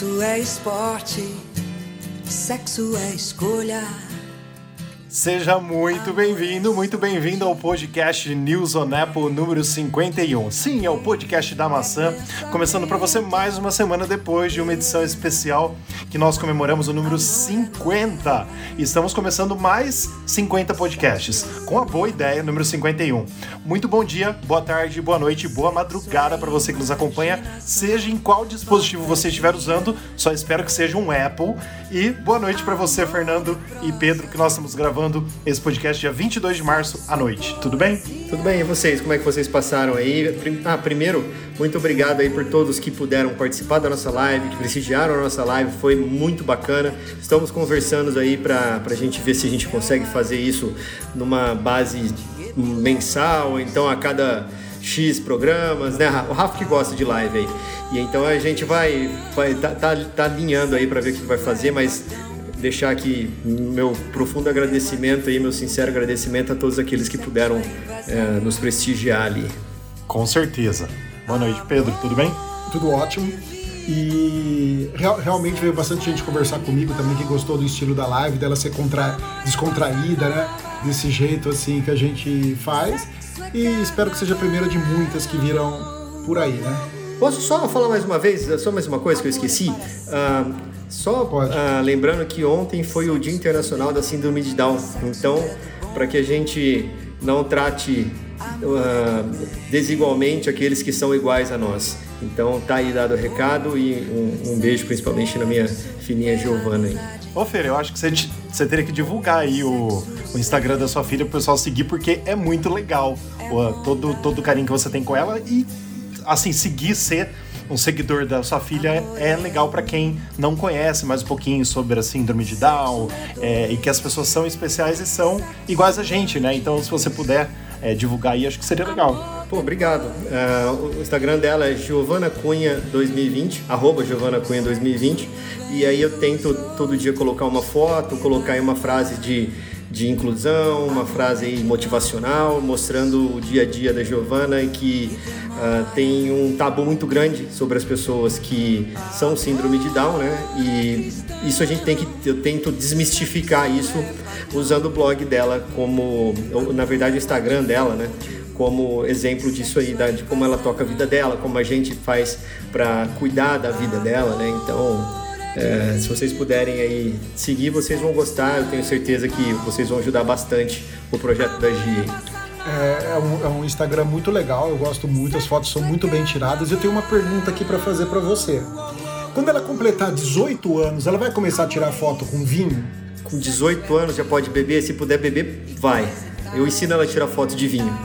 Sexo é esporte, sexo é escolha. Seja muito bem-vindo, muito bem-vindo ao podcast News on Apple número 51. Sim, é o podcast da maçã, começando para você mais uma semana depois de uma edição especial que nós comemoramos o número 50. Estamos começando mais 50 podcasts, com a boa ideia número 51. Muito bom dia, boa tarde, boa noite, boa madrugada para você que nos acompanha, seja em qual dispositivo você estiver usando, só espero que seja um Apple. E boa noite para você, Fernando e Pedro, que nós estamos gravando esse podcast dia 22 de março à noite. Tudo bem? Tudo bem, e vocês? Como é que vocês passaram aí? Ah, primeiro, muito obrigado aí por todos que puderam participar da nossa live, que prestigiaram a nossa live, foi muito bacana. Estamos conversando aí para a gente ver se a gente consegue fazer isso numa base mensal, então a cada X programas, né? O Rafa que gosta de live aí. E então a gente vai, vai tá, tá, tá alinhando aí para ver o que vai fazer, mas deixar aqui meu profundo agradecimento e meu sincero agradecimento a todos aqueles que puderam é, nos prestigiar ali. Com certeza. Boa noite, Pedro. Tudo bem? Tudo ótimo. E real, realmente veio bastante gente conversar comigo também que gostou do estilo da live, dela ser contra, descontraída, né? Desse jeito assim que a gente faz. E espero que seja a primeira de muitas que virão por aí, né? Posso só falar mais uma vez, só mais uma coisa que eu esqueci? Uh, só uh, lembrando que ontem foi o Dia Internacional da Síndrome de Down. Então, para que a gente não trate uh, desigualmente aqueles que são iguais a nós. Então, tá aí dado o recado e um, um beijo principalmente na minha filhinha Giovana aí. Ô Fer, eu acho que você, você teria que divulgar aí o, o Instagram da sua filha pro pessoal seguir, porque é muito legal o, todo, todo o carinho que você tem com ela e, assim, seguir ser um seguidor da sua filha é legal para quem não conhece mais um pouquinho sobre a síndrome de Down é, e que as pessoas são especiais e são iguais a gente, né? Então, se você puder é, divulgar aí, acho que seria legal. Pô, obrigado. Uh, o Instagram dela é Giovana Cunha 2020, arroba Giovana Cunha 2020. E aí eu tento todo dia colocar uma foto, colocar aí uma frase de de inclusão, uma frase motivacional, mostrando o dia a dia da Giovana que uh, tem um tabu muito grande sobre as pessoas que são síndrome de Down, né? E isso a gente tem que, eu tento desmistificar isso usando o blog dela como, na verdade o Instagram dela, né? Como exemplo disso aí, de como ela toca a vida dela, como a gente faz para cuidar da vida dela, né? Então é, se vocês puderem aí seguir, vocês vão gostar. Eu tenho certeza que vocês vão ajudar bastante o projeto da Gia. É, é, um, é um Instagram muito legal, eu gosto muito, as fotos são muito bem tiradas. Eu tenho uma pergunta aqui para fazer para você. Quando ela completar 18 anos, ela vai começar a tirar foto com vinho? Com 18 anos já pode beber, se puder beber, vai. Eu ensino ela a tirar foto de vinho.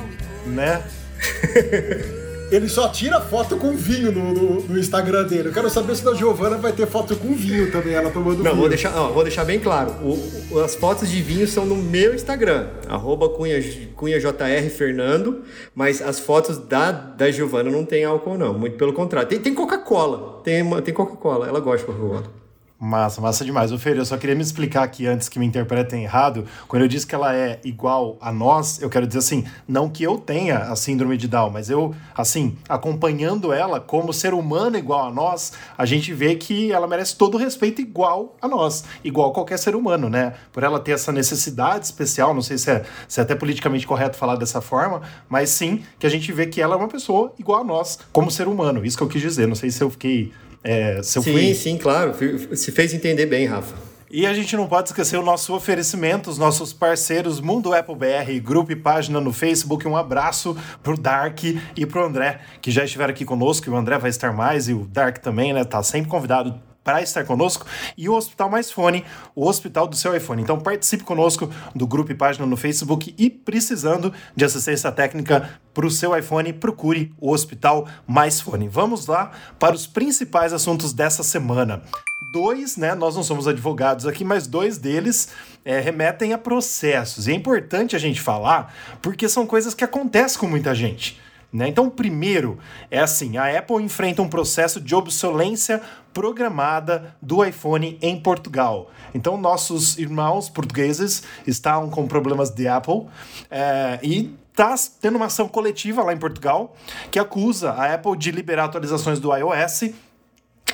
Né? Ele só tira foto com vinho no, no, no, Instagram dele. Eu quero saber se da Giovana vai ter foto com vinho também, ela tomando Não, vinho. Vou deixar, ó, vou deixar bem claro. O, as fotos de vinho são no meu Instagram, arroba cunha, cunhajr Fernando, mas as fotos da, da Giovana não tem álcool, não. Muito pelo contrário. Tem, tem Coca-Cola. Tem, tem Coca-Cola. Ela gosta de Coca-Cola. Massa, massa demais. O Fer, eu só queria me explicar aqui antes que me interpretem errado. Quando eu disse que ela é igual a nós, eu quero dizer assim, não que eu tenha a síndrome de Down, mas eu, assim, acompanhando ela como ser humano igual a nós, a gente vê que ela merece todo o respeito igual a nós, igual a qualquer ser humano, né? Por ela ter essa necessidade especial, não sei se é, se é até politicamente correto falar dessa forma, mas sim que a gente vê que ela é uma pessoa igual a nós, como ser humano. Isso que eu quis dizer. Não sei se eu fiquei é, sim, fui... sim, claro. Se fez entender bem, Rafa. E a gente não pode esquecer o nosso oferecimento, os nossos parceiros Mundo Apple BR, grupo e página no Facebook. Um abraço pro Dark e pro André, que já estiveram aqui conosco, e o André vai estar mais, e o Dark também, né? Tá sempre convidado para estar conosco e o Hospital Mais Fone, o hospital do seu iPhone. Então participe conosco do grupo e página no Facebook e precisando de assistência técnica para o seu iPhone, procure o Hospital Mais Fone. Vamos lá para os principais assuntos dessa semana. Dois, né? Nós não somos advogados aqui, mas dois deles é, remetem a processos. E é importante a gente falar porque são coisas que acontecem com muita gente. Né? Então, primeiro é assim: a Apple enfrenta um processo de obsolência programada do iPhone em Portugal. Então, nossos irmãos portugueses estão com problemas de Apple é, e está tendo uma ação coletiva lá em Portugal que acusa a Apple de liberar atualizações do iOS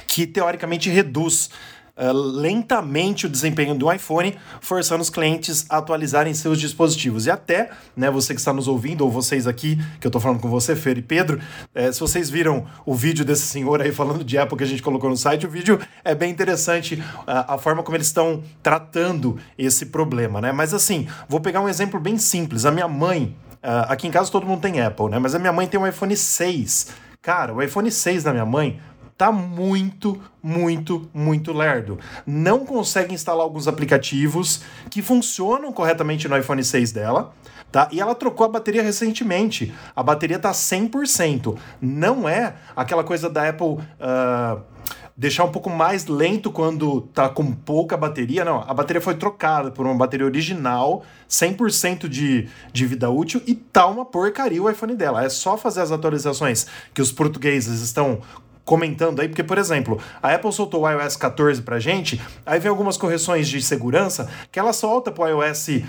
que teoricamente reduz uh, lentamente o desempenho do iPhone, forçando os clientes a atualizarem seus dispositivos. E até, né, você que está nos ouvindo, ou vocês aqui, que eu estou falando com você, Fer e Pedro, é, se vocês viram o vídeo desse senhor aí falando de Apple que a gente colocou no site, o vídeo é bem interessante a, a forma como eles estão tratando esse problema, né? Mas assim, vou pegar um exemplo bem simples. A minha mãe, uh, aqui em casa todo mundo tem Apple, né? Mas a minha mãe tem um iPhone 6. Cara, o iPhone 6 da minha mãe tá muito, muito, muito lerdo. Não consegue instalar alguns aplicativos que funcionam corretamente no iPhone 6 dela. Tá? E ela trocou a bateria recentemente. A bateria tá 100%. Não é aquela coisa da Apple uh, deixar um pouco mais lento quando tá com pouca bateria. Não, a bateria foi trocada por uma bateria original, 100% de, de vida útil e tá uma porcaria o iPhone dela. É só fazer as atualizações que os portugueses estão comentando aí, porque, por exemplo, a Apple soltou o iOS 14 pra gente, aí vem algumas correções de segurança que ela solta pro iOS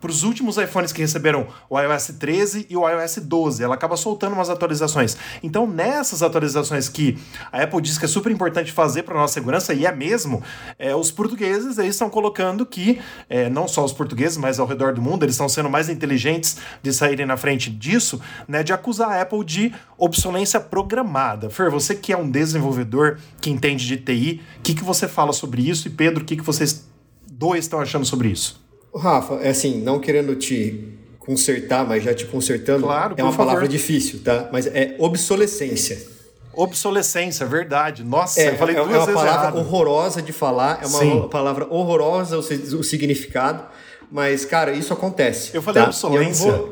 para os últimos iPhones que receberam o iOS 13 e o iOS 12. Ela acaba soltando umas atualizações. Então, nessas atualizações que a Apple diz que é super importante fazer para nossa segurança, e é mesmo, é, os portugueses eles estão colocando que, é, não só os portugueses, mas ao redor do mundo, eles estão sendo mais inteligentes de saírem na frente disso, né, de acusar a Apple de obsolência programada. Fer, você que é um desenvolvedor que entende de TI, o que, que você fala sobre isso? E Pedro, o que, que vocês dois estão achando sobre isso? Rafa, é assim, não querendo te consertar, mas já te consertando, claro, é uma favor. palavra difícil, tá? Mas é obsolescência. Obsolescência, verdade. Nossa, é, eu falei é, duas é uma vezes palavra errado. horrorosa de falar, é uma Sim. palavra horrorosa o, o, significado, mas, cara, isso acontece. Eu falei tá? obsolência.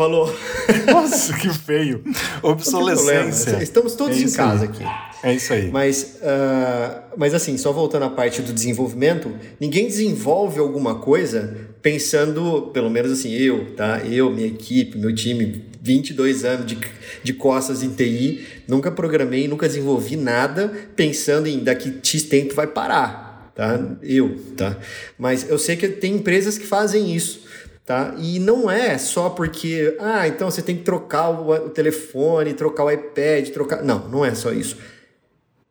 Falou. Nossa, que feio. Obsolescência. Estamos todos é em casa aqui. É isso aí. Mas, uh, mas assim, só voltando à parte do desenvolvimento, ninguém desenvolve alguma coisa pensando, pelo menos assim, eu, tá? Eu, minha equipe, meu time, 22 anos de, de costas em TI, nunca programei, nunca desenvolvi nada pensando em daqui X tempo vai parar, tá? Eu, tá? Mas eu sei que tem empresas que fazem isso. Tá? E não é só porque, ah, então você tem que trocar o, telefone, trocar o iPad, trocar. Não, não é só isso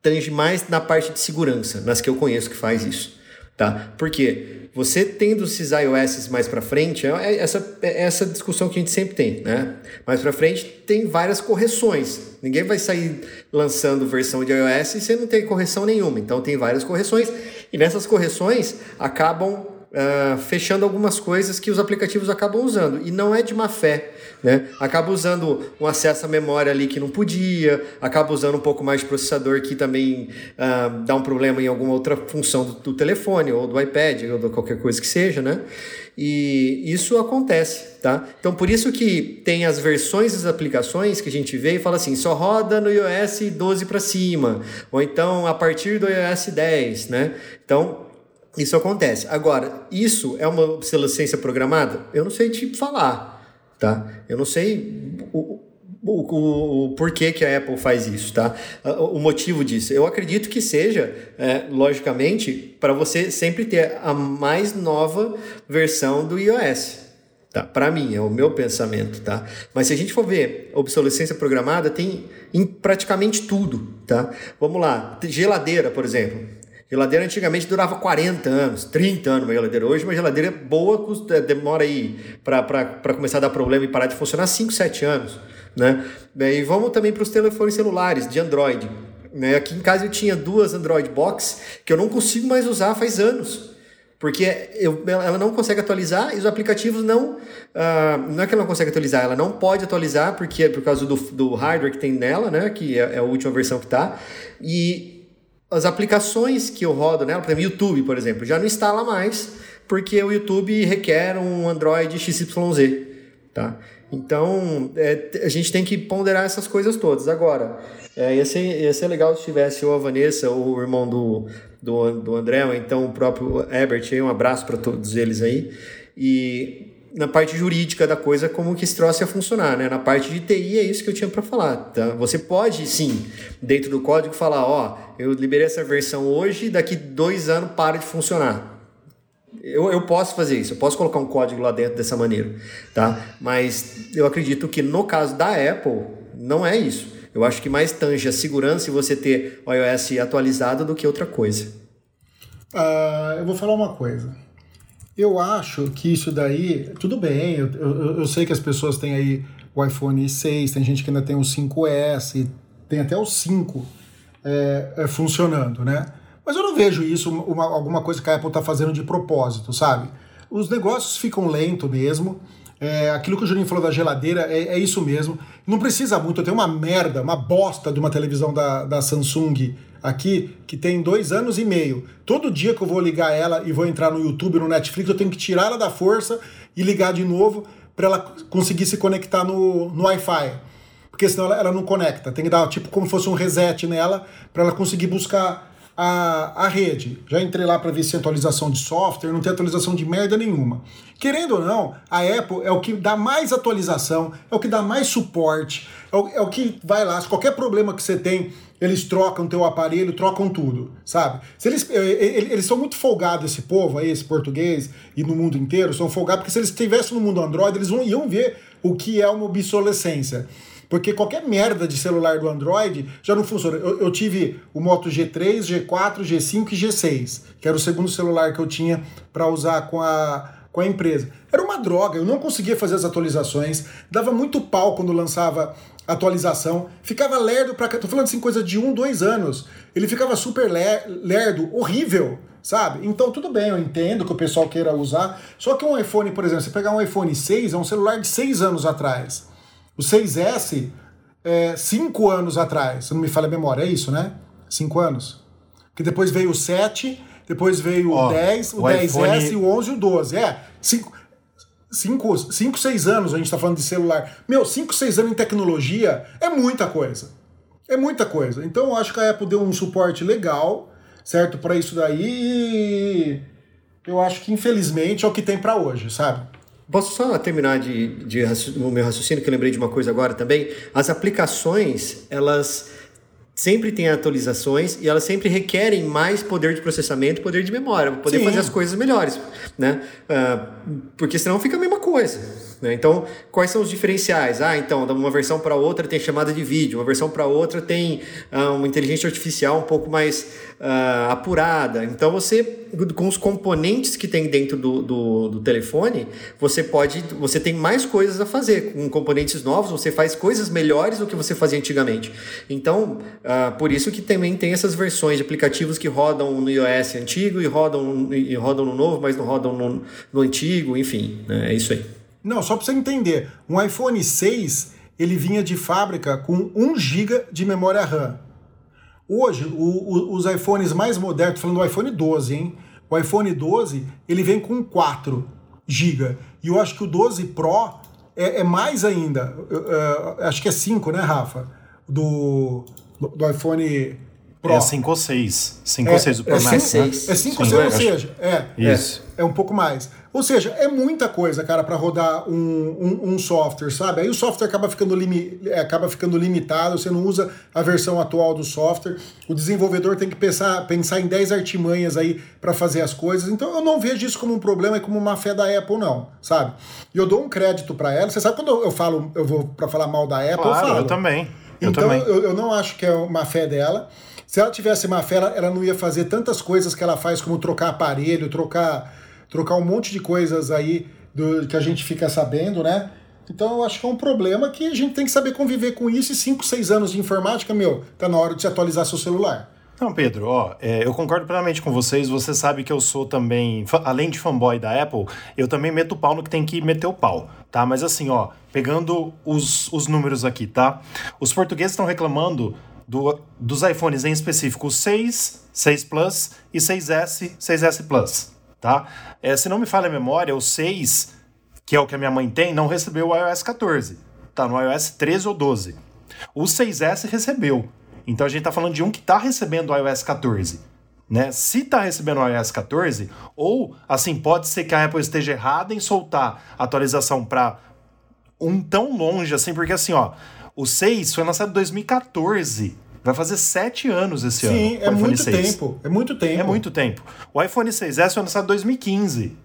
tange mais na parte de segurança, nas que eu conheço que faz isso, tá? Porque você tendo esses iOS mais para frente, é essa, é essa discussão que a gente sempre tem, né? Mais para frente tem várias correções. Ninguém vai sair lançando versão de iOS e você não tem correção nenhuma. Então tem várias correções e nessas correções acabam uh, fechando algumas coisas que os aplicativos acabam usando. E não é de má fé. Né? Acaba usando um acesso à memória ali que não podia, acaba usando um pouco mais de processador que também uh, dá um problema em alguma outra função do, do, telefone, ou do iPad, ou de qualquer coisa que seja, né? E isso acontece, tá? Então, por isso que tem as versões das aplicações que a gente vê e fala assim, só roda no iOS 12 para cima, ou então a partir do iOS 10, né? Então, isso acontece. Agora, isso é uma obsolescência programada? Eu não sei te falar tá? Eu não sei o, o, o, o, porquê que a Apple faz isso, tá? O motivo disso. Eu acredito que seja, é, logicamente, para você sempre ter a mais nova versão do iOS. Tá? Para mim, é o meu pensamento, tá? Mas se a gente for ver obsolescência programada, tem em praticamente tudo, tá? Vamos lá, geladeira, por exemplo. Geladeira antigamente durava 40 anos, 30 anos uma geladeira. Hoje uma geladeira boa custa, demora aí para começar a dar problema e parar de funcionar 5, 7 anos. Né? E vamos também para os telefones celulares de Android. Né? Aqui em casa eu tinha duas Android Box que eu não consigo mais usar faz anos. Porque eu, ela não consegue atualizar e os aplicativos não. Uh, não é que ela não consegue atualizar, ela não pode atualizar porque é por causa do, do hardware que tem nela, né? Que é, é a última versão que está. E as aplicações que eu rodo nela, por exemplo, YouTube, por exemplo, já não instala mais, porque o YouTube requer um Android XYZ, tá? Então, é, a gente tem que ponderar essas coisas todas. Agora, é, ia, ser, ia ser legal se tivesse ou a Vanessa ou o irmão do, do, do André, ou então o próprio Herbert, um abraço para todos eles aí. E na parte jurídica da coisa como que esse troço ia funcionar, né? Na parte de TI é isso que eu tinha para falar, tá? Você pode, sim, dentro do código falar, ó, eu liberei essa versão hoje, daqui dois anos para de funcionar. Eu, eu posso fazer isso, eu posso colocar um código lá dentro dessa maneira, tá? Mas eu acredito que no caso da Apple, não é isso. Eu acho que mais tange a segurança e você ter o iOS atualizado do que outra coisa. Uh, eu vou falar uma coisa. Eu acho que isso daí, tudo bem, eu, eu, eu, sei que as pessoas têm aí o iPhone 6, tem gente que ainda tem o 5S, tem até o 5 é, é, funcionando, né? Mas eu não vejo isso uma, alguma coisa que a Apple está fazendo de propósito, sabe? Os negócios ficam lentos mesmo. É, aquilo que o Juninho falou da geladeira é, é, isso mesmo. Não precisa muito. Eu tenho uma merda, uma bosta de uma televisão da, da Samsung aqui que tem dois anos e meio. Todo dia que eu vou ligar ela e vou entrar no YouTube, no Netflix, eu tenho que tirar ela da força e ligar de novo para ela conseguir se conectar no, no Wi-Fi. Porque senão ela, ela, não conecta. Tem que dar tipo como se fosse um reset nela para ela conseguir buscar a, a rede. Já entrei lá para ver se tem atualização de software, não tem atualização de merda nenhuma. Querendo ou não, a Apple é o que dá mais atualização, é o que dá mais suporte, é o, é o que vai lá, se qualquer problema que você tem, eles trocam teu aparelho, trocam tudo, sabe? Se eles, eles são muito folgados, esse povo aí, esse português, e no mundo inteiro, são folgados, porque se eles estivessem no mundo Android, eles vão, iam ver o que é uma obsolescência. Porque qualquer merda de celular do Android já não funciona. Eu, eu, tive o Moto G3, G4, G5 e G6, que era o segundo celular que eu tinha para usar com a, com a empresa. Era uma droga, eu não conseguia fazer as atualizações, dava muito pau quando lançava atualização, ficava lerdo pra. Tô falando assim, coisa de um, dois anos. Ele ficava super lerdo, horrível, sabe? Então tudo bem, eu entendo que o pessoal queira usar. Só que um iPhone, por exemplo, você pegar um iPhone 6, é um celular de seis anos atrás. O 6S, é, cinco anos atrás, se não me falha a memória, é isso, né? Cinco anos. Que depois veio o 7, depois veio o 10, o, o 10S, iPhone... o 11 e o 12. É, cinco, cinco, cinco, seis anos a gente está falando de celular. Meu, cinco, seis anos em tecnologia é muita coisa. É muita coisa. Então eu acho que a Apple deu um suporte legal, certo, para isso daí. E eu acho que infelizmente é o que tem para hoje, sabe? Posso só terminar de, de, de, o meu raciocínio, que eu lembrei de uma coisa agora também? As aplicações, elas sempre têm atualizações e elas sempre requerem mais poder de processamento, poder de memória, para poder Sim. fazer as coisas melhores, né? Uh, porque senão fica a mesma coisa. Né? Então, quais são os diferenciais? Ah, então, de uma versão para outra tem chamada de vídeo, uma versão para outra tem uh, uma inteligência artificial um pouco mais uh, apurada. Então, você, com os componentes que tem dentro do, do, do, telefone, você pode, você tem mais coisas a fazer. Com componentes novos, você faz coisas melhores do que você fazia antigamente. Então, uh, por isso que também tem essas versões de aplicativos que rodam no iOS antigo e rodam, e rodam no novo, mas não rodam no, no antigo, enfim, né? é isso aí. Não, só para você entender, um iPhone 6 ele vinha de fábrica com 1 GB de memória RAM. Hoje, o, o, os iPhones mais modernos, falando do iPhone 12, hein? O iPhone 12 ele vem com 4 GB. E eu acho que o 12 Pro é, é mais ainda. Eu, acho que é 5, né, Rafa? Do, do iPhone Pro. É 5 ou 6. 5 é, ou 6 o Pro é Max, né? É 5 ou 6, ou seja, é, Isso. É, é um pouco mais. Ou seja, é muita coisa, cara, para rodar um, um, um, software, sabe? Aí o software acaba ficando, limi é, acaba ficando limitado, você não usa a versão atual do software. O desenvolvedor tem que pensar, pensar em 10 artimanhas aí para fazer as coisas. Então eu não vejo isso como um problema e como uma fé da Apple, não, sabe? E eu dou um crédito para ela. Você sabe quando eu falo, eu vou para falar mal da Apple, claro, eu falo. Eu também. Eu então também. Eu, eu não acho que é uma fé dela. Se ela tivesse má fé, ela, ela não ia fazer tantas coisas que ela faz, como trocar aparelho, trocar trocar um monte de coisas aí do, que a gente fica sabendo, né? Então eu acho que é um problema que a gente tem que saber conviver com isso e 5, 6 anos de informática, meu, tá na hora de se atualizar seu celular. Não, Pedro, ó, é, eu concordo plenamente com vocês. Você sabe que eu sou também, além de fanboy da Apple, eu também meto o pau no que tem que meter o pau, tá? Mas assim, ó, pegando os, os números aqui, tá? Os portugueses estão reclamando do, dos iPhones em específico 6, 6 Plus e 6S, 6S Plus tá? É, se não me falha a memória, o 6, que é o que a minha mãe tem, não recebeu o iOS 14. Tá no iOS 13 ou 12. O 6S recebeu. Então a gente tá falando de um que tá recebendo o iOS 14. Né? Se tá recebendo o iOS 14, ou assim, pode ser que a Apple esteja errada em soltar atualização para um tão longe assim, porque assim, ó, o 6 foi lançado em 2014. Vai fazer sete anos esse Sim, ano. Sim, é muito 6. tempo. É muito tempo. É muito tempo. O iPhone 6S foi lançado em 2015.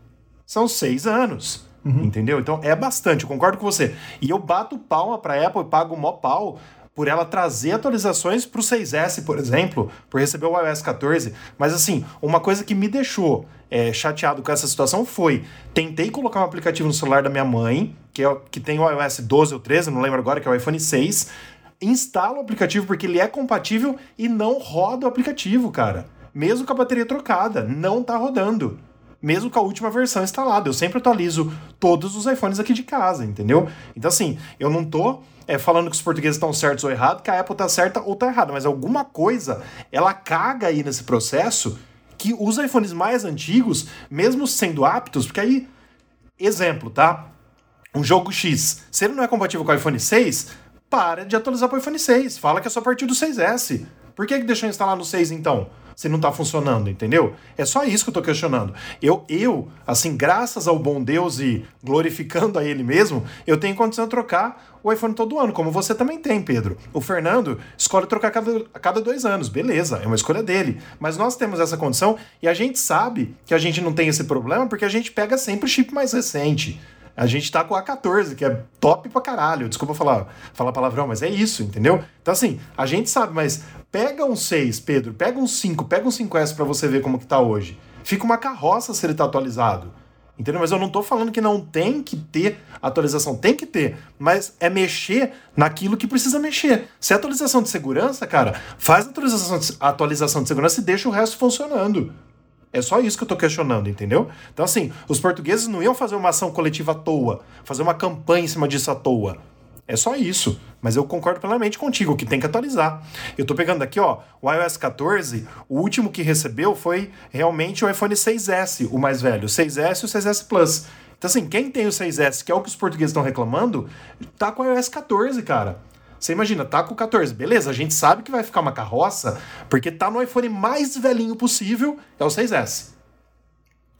São seis anos. Uhum. Entendeu? Então é bastante, eu concordo com você. E eu bato palma pra Apple e pago o mó pau por ela trazer atualizações para o 6S, por exemplo, por receber o iOS 14. Mas assim, uma coisa que me deixou é, chateado com essa situação foi: tentei colocar um aplicativo no celular da minha mãe, que, é, que tem o iOS 12 ou 13, não lembro agora, que é o iPhone 6. Instala o aplicativo porque ele é compatível e não roda o aplicativo, cara. Mesmo com a bateria trocada, não tá rodando mesmo com a última versão instalada. Eu sempre atualizo todos os iPhones aqui de casa, entendeu? Então, assim, eu não tô é, falando que os portugueses estão certos ou errados, que a Apple tá certa ou tá errada, mas alguma coisa ela caga aí nesse processo que os iPhones mais antigos, mesmo sendo aptos, porque aí, exemplo, tá? Um jogo X, se ele não é compatível com o iPhone 6, para de atualizar para o iPhone 6. Fala que é só a partir do 6S. Por que, que deixou instalar no 6 então? se não está funcionando, entendeu? É só isso que eu estou questionando. Eu, eu, assim, graças ao bom Deus e glorificando a Ele mesmo, eu tenho condição de trocar o iPhone todo ano, como você também tem, Pedro. O Fernando escolhe trocar a cada, a cada dois anos, beleza, é uma escolha dele. Mas nós temos essa condição e a gente sabe que a gente não tem esse problema porque a gente pega sempre o chip mais recente. A gente tá com a 14, que é top pra caralho. Desculpa falar, falar palavrão, mas é isso, entendeu? Então, assim, a gente sabe, mas pega um 6, Pedro, pega um 5, pega um 5S para você ver como que tá hoje. Fica uma carroça se ele tá atualizado. Entendeu? Mas eu não tô falando que não tem que ter atualização, tem que ter, mas é mexer naquilo que precisa mexer. Se é atualização de segurança, cara, faz atualização de, atualização de segurança e deixa o resto funcionando. É só isso que eu tô questionando, entendeu? Então, assim, os portugueses não iam fazer uma ação coletiva à toa, fazer uma campanha em cima disso à toa. É só isso. Mas eu concordo plenamente contigo que tem que atualizar. Eu tô pegando aqui, ó, o iOS 14, o último que recebeu foi realmente o iPhone 6S, o mais velho, o 6S e o 6S Plus. Então, assim, quem tem o 6S, que é o que os portugueses estão reclamando, tá com o iOS 14, cara. Você imagina, tá com o 14, beleza, a gente sabe que vai ficar uma carroça, porque tá no iPhone mais velhinho possível, é o 6S.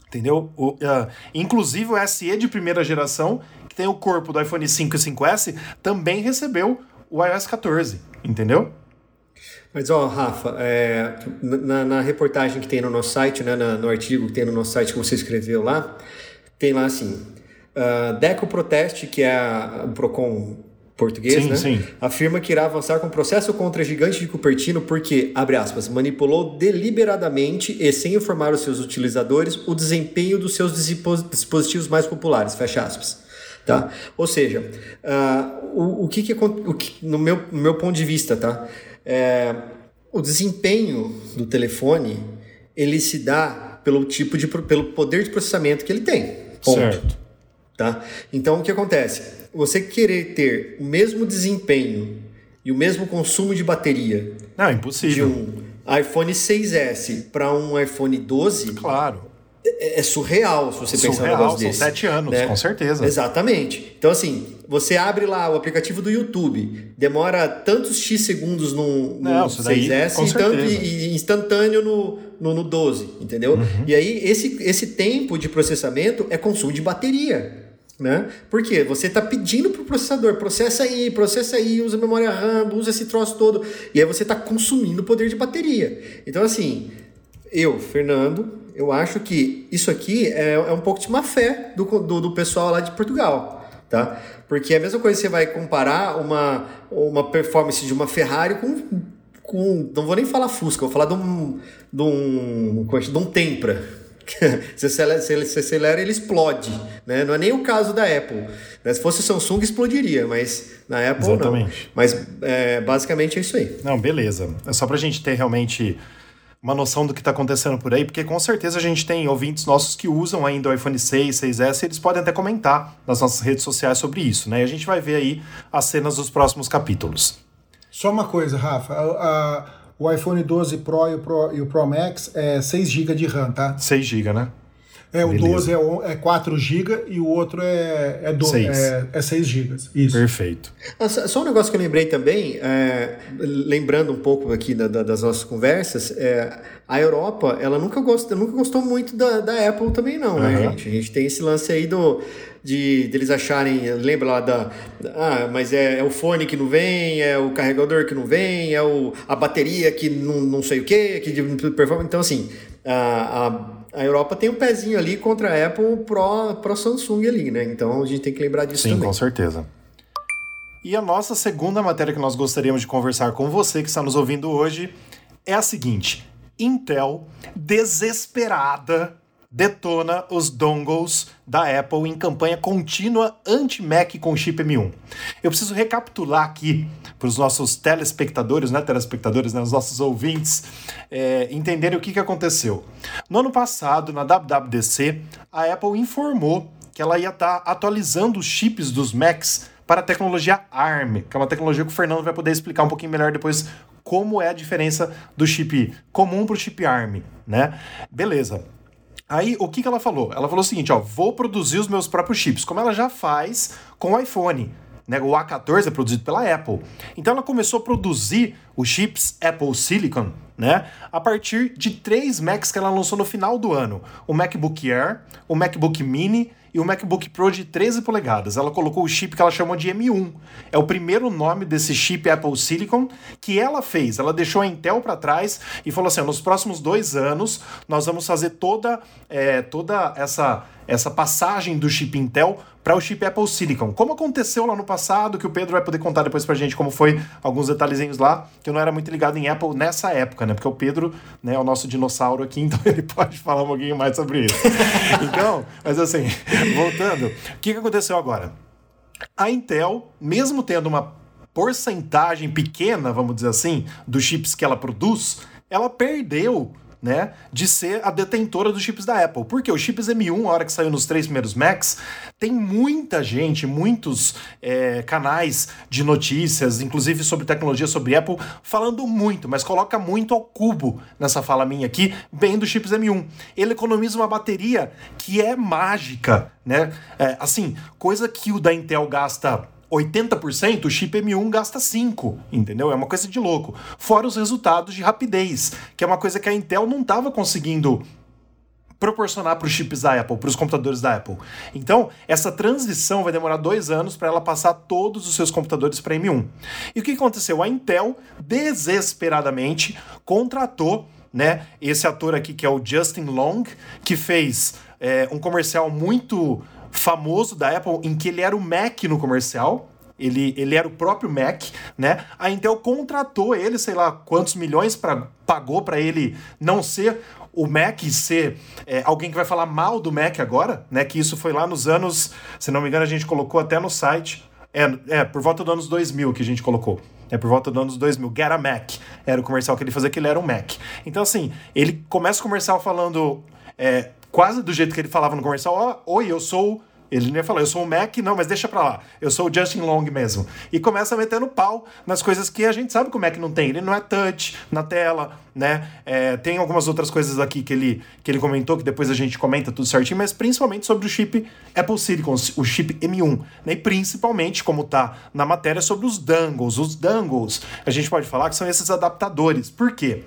Entendeu? O, uh, inclusive o SE de primeira geração, que tem o corpo do iPhone 5 e 5S, também recebeu o iOS 14, entendeu? Mas, ó, Rafa, é, na, na, reportagem que tem no nosso site, né, na, no artigo que tem no nosso site que você escreveu lá, tem lá assim: uh, Deco Proteste, que é o PROCON português, sim, né? Sim. Afirma que irá avançar com processo contra a gigante de Cupertino porque, abre aspas, manipulou deliberadamente e sem informar os seus utilizadores o desempenho dos seus dispositivos mais populares, fecha aspas. Tá? Ou seja, uh, o, o, que, que, o que no, meu, no meu ponto de vista, tá? É, o desempenho do telefone ele se dá pelo tipo de pelo poder de processamento que ele tem. Ponto. Certo. Tá? Então o que acontece? você querer ter o mesmo desempenho e o mesmo consumo de bateria não, impossível. de um iPhone 6S para um iPhone 12, claro. É, é surreal se você surreal, pensar um negócio desse. São sete anos, né? com certeza. Exatamente. Então, assim, você abre lá o aplicativo do YouTube, demora tantos X segundos no, no Não, 6S e, tanto, e, instantâneo no, no, no 12, entendeu? Uhum. E aí, esse, esse tempo de processamento é consumo de bateria. Né? Porque você está pedindo para o processador, processa aí, processa aí, usa memória RAM, usa esse troço todo, e aí você está consumindo poder de bateria. Então, assim, eu, Fernando, eu acho que isso aqui é, é um pouco de má fé do, do, do, pessoal lá de Portugal, tá? Porque é a mesma coisa que você vai comparar uma, uma performance de uma Ferrari com, com não vou nem falar Fusca, vou falar de um, de um, é de um Tempra, se você acelera, ele explode. Né? Não é nem o caso da Apple. Né? Se fosse Samsung, explodiria, mas na Apple Exatamente. não. Mas é, basicamente é isso aí. Não, beleza. É só pra gente ter realmente uma noção do que está acontecendo por aí, porque com certeza a gente tem ouvintes nossos que usam ainda o iPhone 6, 6S, e eles podem até comentar nas nossas redes sociais sobre isso, né? E a gente vai ver aí as cenas dos próximos capítulos. Só uma coisa, Rafa. A, a o iPhone 12 Pro e o Pro, e o Pro Max é 6 GB de RAM, tá? 6 GB, né? É, o Beleza. 12 é, é 4 GB e o outro é, é, do, 6. é, é 6 GB. Isso. Perfeito. Ah, só um negócio que eu lembrei também, é, lembrando um pouco aqui da, da, das nossas conversas, é, a Europa, ela nunca, gosta, nunca gostou muito da, da Apple também, não, uhum. né, gente? A gente tem esse lance aí do de deles acharem, lembra lá da, ah, mas é, é, o fone que não vem, é o carregador que não vem, é o, a bateria que não, não sei o que, que performa. Então, assim, a, a, a, Europa tem um pezinho ali contra a Apple pro, pro Samsung ali, né? Então a gente tem que lembrar disso Sim, também. com certeza. E a nossa segunda matéria que nós gostaríamos de conversar com você que está nos ouvindo hoje é a seguinte: Intel desesperada detona os dongles da Apple em campanha contínua anti-Mac com chip M1. Eu preciso recapitular aqui para os nossos telespectadores, né, telespectadores, né, os nossos ouvintes, é, entenderem o que, que aconteceu. No ano passado, na WWDC, a Apple informou que ela ia estar tá atualizando os chips dos Macs para a tecnologia ARM, que é uma tecnologia que o Fernando vai poder explicar um pouquinho melhor depois como é a diferença do chip comum para o chip ARM, né? Beleza. Aí, o que, que ela falou? Ela falou o seguinte, ó, vou produzir os meus próprios chips, como ela já faz com o iPhone. Né? O A14 é produzido pela Apple. Então ela começou a produzir os chips Apple Silicon, né? A partir de três Macs que ela lançou no final do ano: o MacBook Air, o MacBook Mini e o MacBook Pro de 13 polegadas. Ela colocou o chip que ela chamou de M1. É o primeiro nome desse chip Apple Silicon que ela fez. Ela deixou a Intel para trás e falou assim: nos próximos dois anos nós vamos fazer toda, é, toda essa, essa passagem do chip Intel para o chip Apple Silicon. Como aconteceu lá no passado, que o Pedro vai poder contar depois pra gente como foi alguns detalhezinhos lá, que eu não era muito ligado em Apple nessa época, né? Porque o Pedro né, é o nosso dinossauro aqui, então ele pode falar um pouquinho mais sobre isso. então, mas assim, voltando, o que, que aconteceu agora? A Intel, mesmo tendo uma porcentagem pequena, vamos dizer assim, dos chips que ela produz, ela perdeu né, de ser a detentora dos chips da Apple. Porque os chips M1, a hora que saiu nos três primeiros Macs, tem muita gente, muitos é, canais de notícias, inclusive sobre tecnologia, sobre Apple, falando muito, mas coloca muito ao cubo nessa fala minha aqui, bem dos chips M1. Ele economiza uma bateria que é mágica, né? É, assim, coisa que o da Intel gasta 80%, o chip M1 gasta 5, entendeu? É uma coisa de louco. Fora os resultados de rapidez, que é uma coisa que a Intel não estava conseguindo proporcionar para os chips da Apple, para os computadores da Apple. Então, essa transição vai demorar dois anos para ela passar todos os seus computadores para M1. E o que aconteceu? A Intel, desesperadamente, contratou né, esse ator aqui, que é o Justin Long, que fez é, um comercial muito famoso da Apple em que ele era o Mac no comercial. Ele, ele era o próprio Mac, né? A Intel contratou ele, sei lá quantos milhões pra, pagou para ele não ser o Mac ser é, alguém que vai falar mal do Mac agora, né? Que isso foi lá nos anos, se não me engano, a gente colocou até no site. É, é por volta dos anos 2000 que a gente colocou. É por volta dos anos 2000. Get a Mac. Era o comercial que ele fazia, que ele era um Mac. Então, assim, ele começa o comercial falando é, quase do jeito que ele falava no comercial: oh, oi, eu sou ele nem falar, eu sou o Mac, não, mas deixa pra lá. Eu sou o Justin Long mesmo. E começa metendo pau nas coisas que a gente sabe que o Mac não tem. Ele não é touch na tela, né? É, tem algumas outras coisas aqui que ele, que ele comentou, que depois a gente comenta tudo certinho, mas principalmente sobre o chip Apple Silicon, o chip M1. Né? E principalmente, como tá na matéria, sobre os dongles. Os dongles, a gente pode falar que são esses adaptadores. Por quê?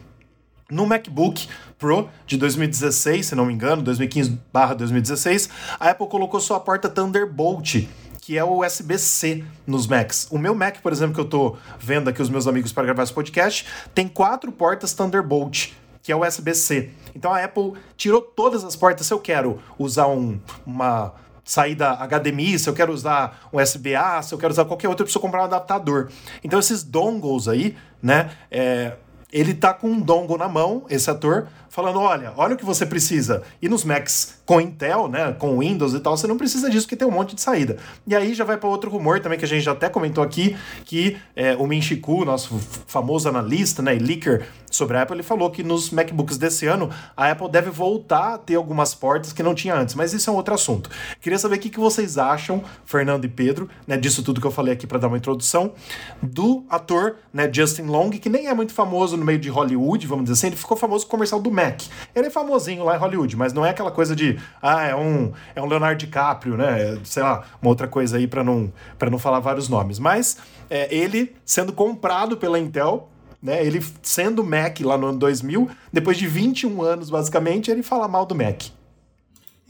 No MacBook Pro de 2016, se não me engano, 2015/2016, a Apple colocou sua porta Thunderbolt, que é o USB-C nos Macs. O meu Mac, por exemplo, que eu estou vendo aqui os meus amigos para gravar esse podcast, tem quatro portas Thunderbolt, que é o USB-C. Então a Apple tirou todas as portas. Se eu quero usar um, uma saída HDMI, se eu quero usar um USB-A, se eu quero usar qualquer outro, eu preciso comprar um adaptador. Então esses dongles aí, né, é, ele tá com um dongle na mão, esse ator, falando: olha, olha o que você precisa. E nos Macs com Intel, né, com Windows e tal, você não precisa disso, porque tem um monte de saída. E aí já vai para outro rumor também, que a gente já até comentou aqui, que é, o Min Chiku, nosso famoso analista, né, e leaker sobre a Apple, ele falou que nos MacBooks desse ano a Apple deve voltar a ter algumas portas que não tinha antes, mas isso é um outro assunto. Queria saber o que, que vocês acham, Fernando e Pedro, né, disso tudo que eu falei aqui para dar uma introdução, do ator, né, Justin Long, que nem é muito famoso no meio de Hollywood, vamos dizer assim, ele ficou famoso com o comercial do Mac. Ele é famosinho lá em Hollywood, mas não é aquela coisa de, ah, é um, é um Leonardo DiCaprio, né, sei lá, uma outra coisa aí para não, não falar vários nomes. Mas é, ele sendo comprado pela Intel né? Ele sendo Mac lá no ano 2000, depois de 21 anos, basicamente, ele fala mal do Mac.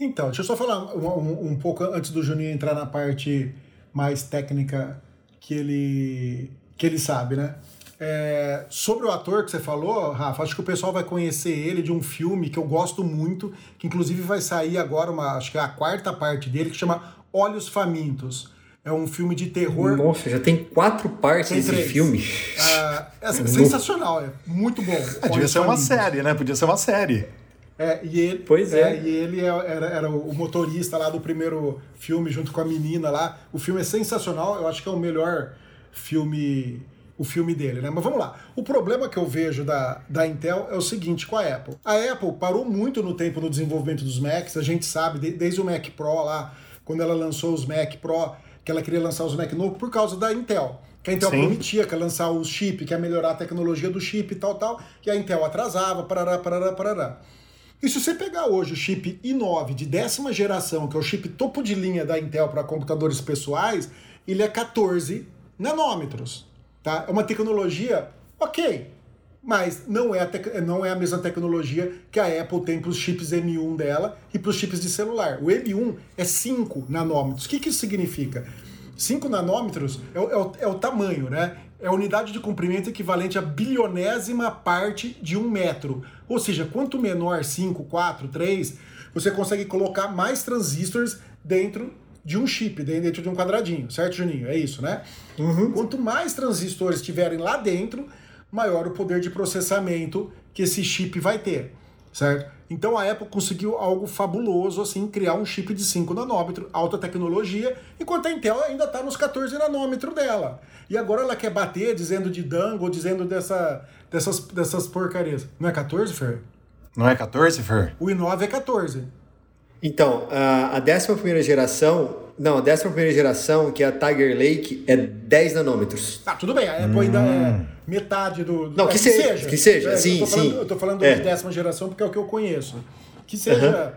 Então, deixa eu só falar um, um pouco antes do Juninho entrar na parte mais técnica que ele, que ele sabe, né? É, sobre o ator que você falou, Rafa, acho que o pessoal vai conhecer ele de um filme que eu gosto muito, que inclusive vai sair agora, uma, acho que é a quarta parte dele, que chama Olhos Famintos. É um filme de terror. Nossa, já tem quatro partes Tem esse filme. Ah, é sensacional, é muito bom. É, devia ser uma série, né? Podia ser uma série. É, e ele, Pois é. E ele é- era, era o motorista lá do primeiro filme, junto com a menina lá. O filme é sensacional, eu acho que é o melhor filme o filme dele, né? Mas vamos lá. O problema que eu vejo da, da Intel é o seguinte com a Apple. A Apple parou muito no tempo no desenvolvimento dos Macs, a gente sabe, de- desde o Mac Pro lá, quando ela lançou os Mac Pro, que ela queria lançar os Mac novos por causa da Intel. Que a Intel Sim. prometia que ia lançar os chip, que ia melhorar a tecnologia do chip e tal, tal, e a Intel atrasava, parará, parará, parará. E se você pegar hoje o chip i9 de décima geração, que é o chip topo de linha da Intel para computadores pessoais, ele é 14 nanômetros. Tá? É uma tecnologia ok, mas não é, a não é a mesma tecnologia que a Apple tem para os chips M1 dela e para os chips de celular. O M1 é 5 nanômetros. O que, que isso significa? 5 nanômetros é o, é o- é o tamanho, né? É a unidade de comprimento equivalente a bilionésima parte de um metro. Ou seja, quanto menor 5, 4, 3, você consegue colocar mais transistores dentro de um chip, dentro de um quadradinho, certo, Juninho? É isso, né? Quanto mais transistores tiverem lá dentro, maior o poder de processamento que esse chip vai ter, certo? Então a Apple conseguiu algo fabuloso, assim, criar um chip de 5 nanômetros, alta tecnologia, enquanto a Intel ainda está nos 14 nanômetros dela. E agora ela quer bater dizendo de dangle, dizendo dessa, dessas, dessas porcarias. Não é 14, Fer? Não é 14, Fer? O i9 é 14. Então, a, a 11 geração. Não, a 11 geração, que é a Tiger Lake, é 10 nanômetros. Ah, tudo bem, a Apple ainda é metade do. Não, é, que seja, que seja, É, eu sim, tô falando, sim. Eu tô falando É. de décima geração porque é o que eu conheço. Que seja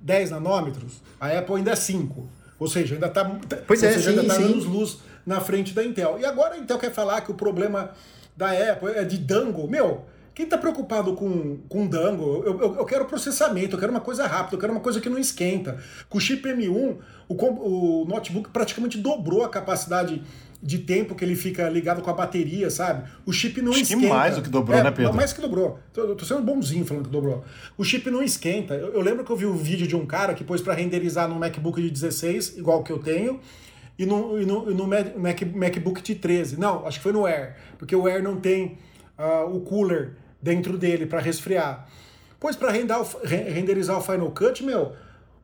10 nanômetros, a Apple ainda é 5. Ou seja, ainda está Pois ou é, seja, sim, ainda tá sim. anos luz na frente da Intel. E agora a Intel quer falar que o problema da Apple é de dangle. Meu, quem está preocupado com, com dangle? Eu, eu, eu quero processamento, eu quero uma coisa rápida, eu quero uma coisa que não esquenta. Com o chip M1, o, o notebook praticamente dobrou a capacidade de tempo que ele fica ligado com a bateria, sabe? O chip não Acho que esquenta. mais do que dobrou, É, né, Pedro? Mais que dobrou. Eu tô sendo bonzinho falando que dobrou. O chip não esquenta. Eu, eu lembro que eu vi um vídeo de um cara que pôs para renderizar num MacBook de 16, igual que eu tenho, e no, e no, e no Mac, Mac- MacBook de 13. Não, acho que foi no Air, porque o Air não tem ah, o cooler dentro dele para resfriar. Pois para renderizar o Final Cut, meu,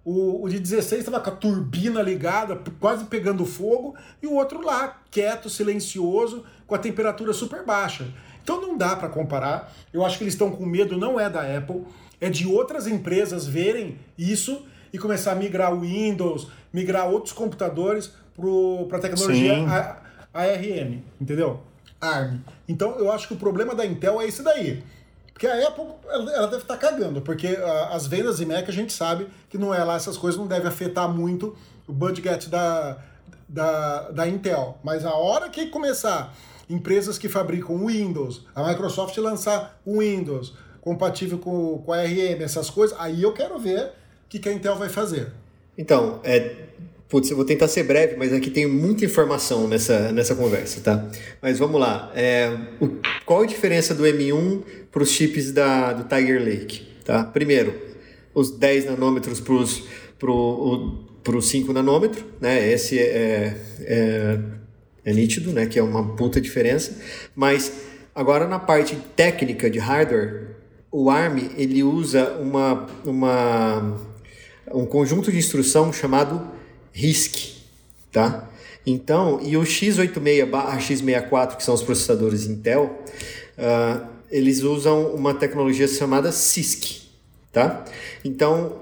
o, o de 16 estava com a turbina ligada, quase pegando fogo, e o outro lá, quieto, silencioso, com a temperatura super baixa. Então não dá para comparar. Eu acho que eles estão com medo, não é da Apple, é de outras empresas verem isso e começar a migrar o Windows, migrar outros computadores para a tecnologia ARM, entendeu? ARM. Então eu acho que o problema da Intel é esse daí. Porque a Apple, ela, deve estar cagando, porque ah, as vendas de Mac a gente sabe que não é lá, essas coisas não devem afetar muito o budget da, da, da Intel. Mas a hora que começar empresas que fabricam Windows, a Microsoft lançar o Windows compatível com, com a ARM, essas coisas, aí eu quero ver o que, que a Intel vai fazer. Então, é. Putz, eu vou tentar ser breve, mas aqui tem muita informação nessa, nessa conversa, tá? Mas vamos lá. É, o- qual a diferença do M1 para os chips da, do Tiger Lake? Tá? Primeiro, os 10 nanômetros para os pro, pro 5 nanômetros, né? Esse é, é, é nítido, né? Que é uma puta diferença. Mas agora na parte técnica de hardware, o ARM ele usa uma, uma um conjunto de instrução chamado RISC, tá? Então, e o x86 barra x64, que são os processadores Intel, ah, eles usam uma tecnologia chamada CISC, tá? Então,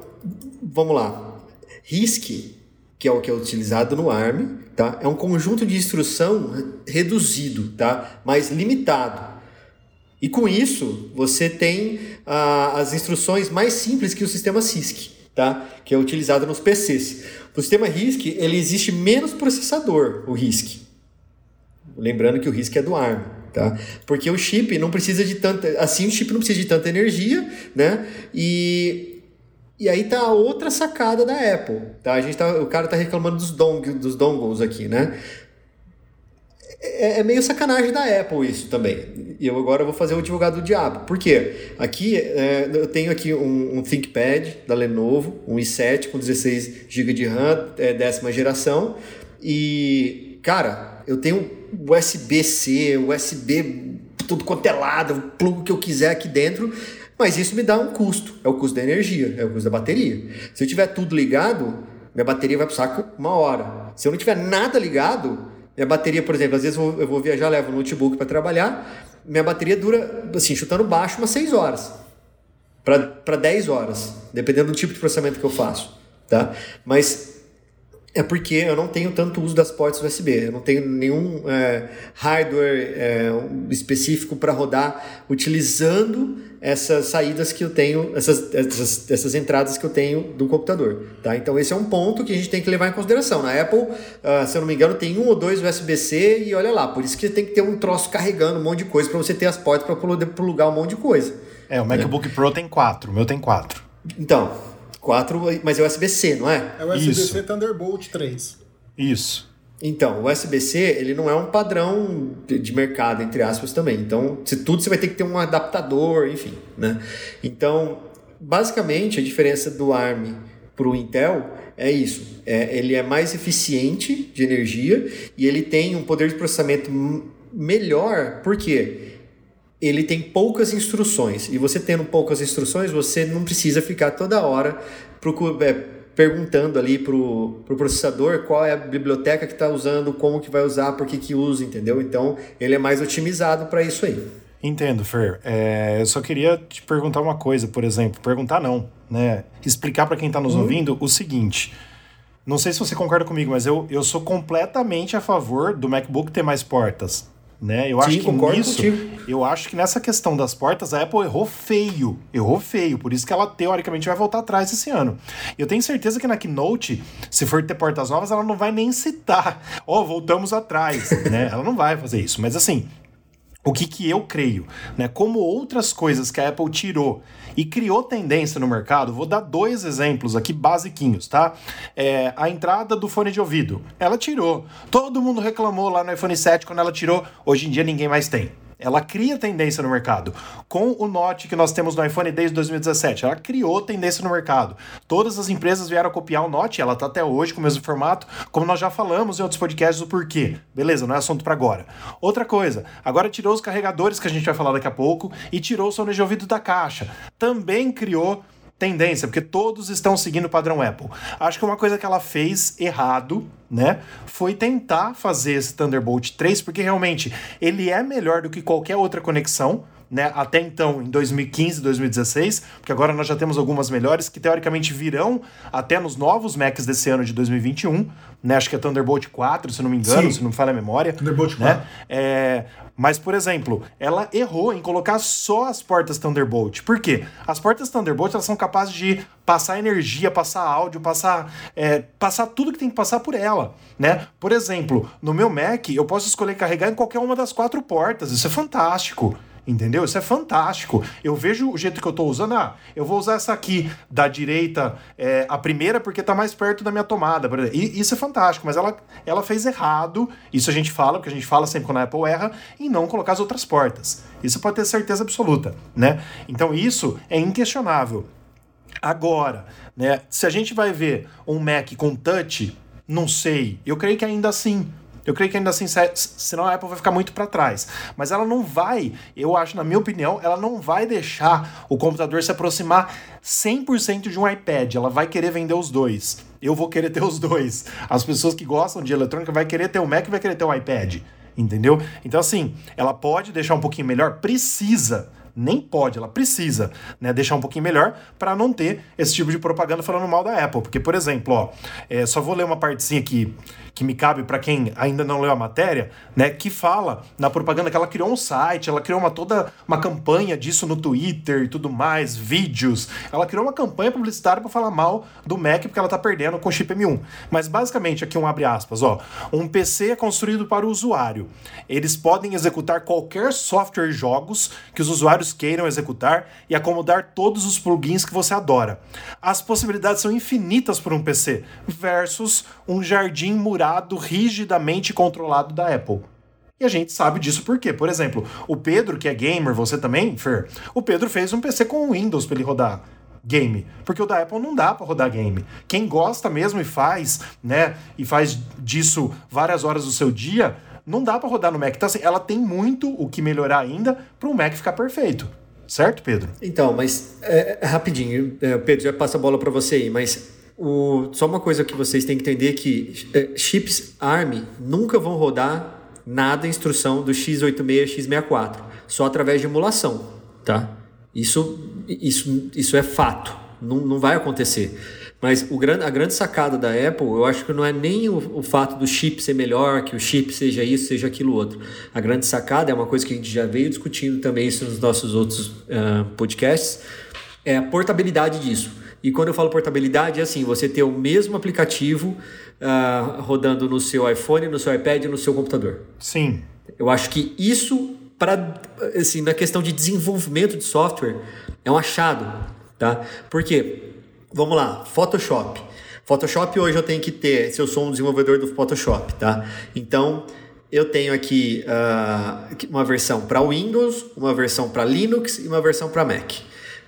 vamos lá. RISC, que é o que é utilizado no ARM, tá? É um conjunto de instrução reduzido, tá? Mais limitado. E com isso, você tem ah, as instruções mais simples que o sistema CISC, tá? que é utilizado nos PCs. O sistema RISC, ele existe menos processador, o RISC. Lembrando que o RISC é do ARM. Tá? Porque o chip não precisa de tanta. Assim, o chip não precisa de tanta energia, né? E, e aí tá a outra sacada da Apple. Tá? A gente tá, o cara tá reclamando dos, dong, dos dongles aqui, né? É, é meio sacanagem da Apple isso também. E eu agora vou fazer o advogado do diabo. Por quê? Aqui é, eu tenho aqui um, um ThinkPad da Lenovo, um i7 com 16 GB de RAM, é, décima geração. E, cara, eu tenho USB-C, USB tudo quanto é lado, o plugo que eu quiser aqui dentro, mas isso me dá um custo. É o custo da energia, é o custo da bateria. Se eu tiver tudo ligado, minha bateria vai pro saco uma hora. Se eu não tiver nada ligado, minha bateria, por exemplo, às vezes eu vou, viajar, levo o notebook para trabalhar, minha bateria dura, assim, chutando baixo, umas 6 horas. Para 10 horas, dependendo do tipo de processamento que eu faço. Tá? Mas é porque eu não tenho tanto uso das portas USB, eu não tenho nenhum é, hardware é, específico para rodar utilizando essas saídas que eu tenho, essas, essas, essas entradas que eu tenho do computador. Tá? Então esse é um ponto que a gente tem que levar em consideração. Na Apple, uh, se eu não me engano, tem um ou dois USB-C e olha lá, por isso que tem que ter um troço carregando um monte de coisa para você ter as portas para poder plugar um monte de coisa. É, o MacBook é. Pro tem quatro, o meu tem quatro. Então, 4, mas é USB-C, não é? É USB-C Thunderbolt 3. Isso. Então, o USB-C, ele não é um padrão de mercado, entre aspas, também. Então, se tudo você vai ter que ter um adaptador, enfim, né? Então, basicamente, a diferença do ARM para o Intel é isso. É, ele é mais eficiente de energia e ele tem um poder de processamento melhor, por quê? Ele tem poucas instruções. E você tendo poucas instruções, você não precisa ficar toda hora é, perguntando ali pro, pro processador qual é a biblioteca que está usando, como que vai usar, por que que usa, entendeu? Então, ele é mais otimizado para isso aí. Entendo, Fer. É, eu só queria te perguntar uma coisa, por exemplo. Perguntar não, né? Explicar para quem está nos uhum. ouvindo o seguinte. Não sei se você concorda comigo, mas eu, eu sou completamente a favor do MacBook ter mais portas né? Eu Sim, acho que nisso, contigo. eu acho que nessa questão das portas a Apple errou feio, errou feio, por isso que ela teoricamente vai voltar atrás esse ano. Eu tenho certeza que na Keynote, se for ter portas novas, ela não vai nem citar, ó, oh, voltamos atrás, né? Ela não vai fazer isso, mas assim, o que, que eu creio, né? Como outras coisas que a Apple tirou e criou tendência no mercado, vou dar dois exemplos aqui basiquinhos, tá? É, a entrada do fone de ouvido, ela tirou. Todo mundo reclamou lá no iPhone 7 quando ela tirou, hoje em dia ninguém mais tem. Ela cria tendência no mercado. Com o Note que nós temos no iPhone desde 2017, ela criou tendência no mercado. Todas as empresas vieram copiar o Note, ela está até hoje com o mesmo formato, como nós já falamos em outros podcasts o porquê. Beleza, não é assunto para agora. Outra coisa, agora tirou os carregadores que a gente vai falar daqui a pouco e tirou o som de ouvido da caixa. Também criou tendência, porque todos estão seguindo o padrão Apple. Acho que uma coisa que ela fez errado, né, foi tentar fazer esse Thunderbolt 3, porque realmente ele é melhor do que qualquer outra conexão. Né, até então, em 2015, 2016, porque agora nós já temos algumas melhores que teoricamente virão até nos novos Macs desse ano de 2021, né? Acho que é Thunderbolt 4, se não me engano, Sim. se não me falha a memória. Thunderbolt 4. Né? É, mas, por exemplo, ela errou em colocar só as portas Thunderbolt. Por quê? As portas Thunderbolt elas são capazes de passar energia, passar áudio, passar, é, passar tudo que tem que passar por ela. Né? Por exemplo, no meu Mac, eu posso escolher carregar em qualquer uma das quatro portas. Isso é fantástico. Entendeu? Isso é fantástico. Eu vejo o jeito que eu estou usando. Ah, eu vou usar essa aqui da direita, é, a primeira, porque está mais perto da minha tomada. E isso é fantástico, mas ela, ela fez errado. Isso a gente fala, porque a gente fala sempre quando a Apple erra, em não colocar as outras portas. Isso pode ter certeza absoluta, né? Então isso é inquestionável. Agora, né, se a gente vai ver um Mac com touch, não sei. Eu creio que ainda assim eu creio que ainda assim, senão a Apple vai ficar muito para trás. Mas ela não vai, eu acho, na minha opinião, ela não vai deixar o computador se aproximar 100% de um iPad. Ela vai querer vender os dois. Eu vou querer ter os dois. As pessoas que gostam de eletrônica vai querer ter o Mac e vai querer ter o iPad. Entendeu? Então, assim, ela pode deixar um pouquinho melhor? Precisa nem pode, ela precisa né, deixar um pouquinho melhor para não ter esse tipo de propaganda falando mal da Apple. Porque, por exemplo, ó, é, só vou ler uma partezinha aqui que me cabe para quem ainda não leu a matéria, né, que fala na propaganda que ela criou um site, ela criou uma toda uma campanha disso no Twitter e tudo mais, vídeos. Ela criou uma campanha publicitária para falar mal do Mac porque ela tá perdendo com o chip M1. Mas basicamente aqui um abre aspas, ó, um PC é construído para o usuário. Eles podem executar qualquer software e jogos que os usuários queiram executar e acomodar todos os plugins que você adora. As possibilidades são infinitas por um PC versus um jardim murado rigidamente controlado da Apple. E a gente sabe disso porque, por exemplo, o Pedro, que é gamer, você também, Fer, o Pedro fez um PC com Windows para ele rodar. game, porque o da Apple não dá para rodar game. Quem gosta mesmo e faz, né, e faz disso várias horas do seu dia, não dá para rodar no Mac. Então, assim, ela tem muito o que melhorar ainda para o Mac ficar perfeito. Certo, Pedro? Então, mas é, é rapidinho, é, Pedro, já passa a bola para você aí, mas o, só uma coisa que vocês têm que entender que é, chips ARM nunca vão rodar nada instrução do x86, x64, só através de emulação, tá? Isso, isso, isso é fato, não, não vai acontecer. Mas o a grande sacada da Apple, eu acho que não é nem o, o, fato do chip ser melhor, que o chip seja isso, seja aquilo outro. A grande sacada é uma coisa que a gente já veio discutindo também isso nos nossos outros uh, podcasts, é a portabilidade disso. E quando eu falo portabilidade, é assim, você ter o mesmo aplicativo uh, rodando no seu iPhone, no seu iPad e no seu computador. Sim. Eu acho que isso, para assim, na questão de desenvolvimento de software, é um achado. Tá? Por quê? Vamos lá, Photoshop. Photoshop hoje eu tenho que ter, se eu sou um desenvolvedor do Photoshop, tá? Então, eu tenho aqui uh, uma versão para Windows, uma versão para Linux e uma versão para Mac.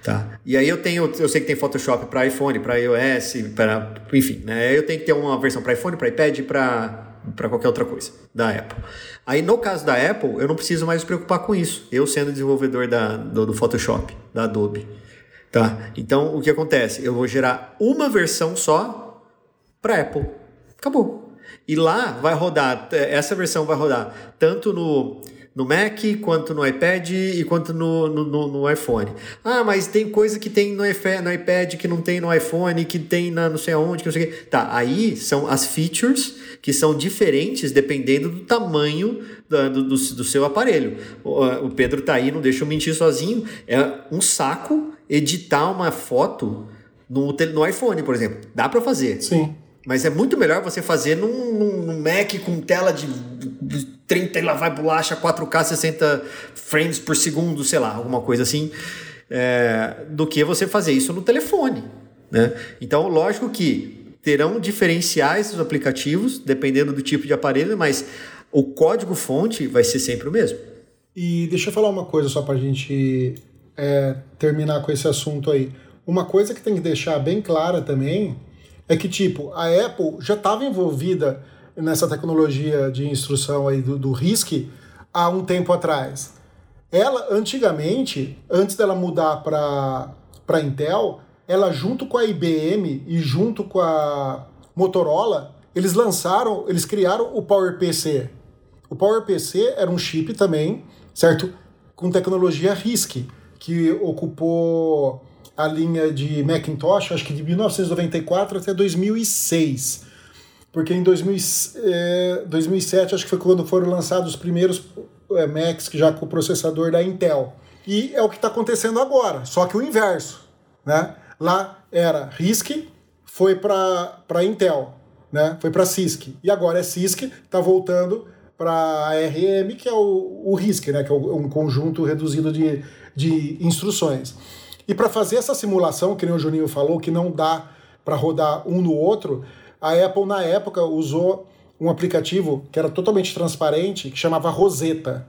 Tá? E aí eu tenho, eu sei que tem Photoshop para iPhone, para iOS, para, enfim, né? Eu tenho que ter uma versão para iPhone, para iPad, para para qualquer outra coisa da Apple. Aí no caso da Apple, eu não preciso mais me preocupar com isso. Eu sendo desenvolvedor da, do, do Photoshop, da Adobe. Tá? Então, o que acontece? Eu vou gerar uma versão só para Apple. Acabou. E lá vai rodar, essa versão vai rodar tanto no, no Mac, quanto no iPad e quanto no, no, no, iPhone. Ah, mas tem coisa que tem no, no iPad que não tem no iPhone, que tem na não sei aonde, que não sei o quê. Tá, aí são as features que são diferentes dependendo do tamanho do, do, do seu aparelho. O, o Pedro tá aí, não deixa eu mentir sozinho. É um saco editar uma foto no, no iPhone, por exemplo. Dá para fazer. Sim. Mas é muito melhor você fazer num, num, num Mac com tela de 30 e lá vai bolacha 4K 60 frames por segundo, sei lá, alguma coisa assim, é, do que você fazer isso no telefone. Né? Então, lógico que terão diferenciais os aplicativos, dependendo do tipo de aparelho, mas o código-fonte vai ser sempre o mesmo. E deixa eu falar uma coisa só para a gente é, terminar com esse assunto aí. Uma coisa que tem que deixar bem clara também é que, tipo, a Apple já estava envolvida nessa tecnologia de instrução aí do, do RISC há um tempo atrás. Ela, antigamente, antes dela mudar para Intel, ela junto com a IBM e junto com a Motorola, eles lançaram, eles criaram o PowerPC. O PowerPC era um chip também, certo? Com tecnologia RISC, que ocupou a linha de Macintosh, acho que de 1994 até 2006. Porque em 2000, é, 2007, acho que foi quando foram lançados os primeiros é, Macs que já com o processador da Intel. E é o que está acontecendo agora, só que o inverso. Né? Lá era RISC, foi para Intel, né? foi para CISC. E agora é CISC, está voltando para a ARM, que é o, o RISC, né? que é um conjunto reduzido de, de instruções. E para fazer essa simulação, que nem o Juninho falou, que não dá para rodar um no outro, a Apple na época usou um aplicativo que era totalmente transparente, que chamava Rosetta.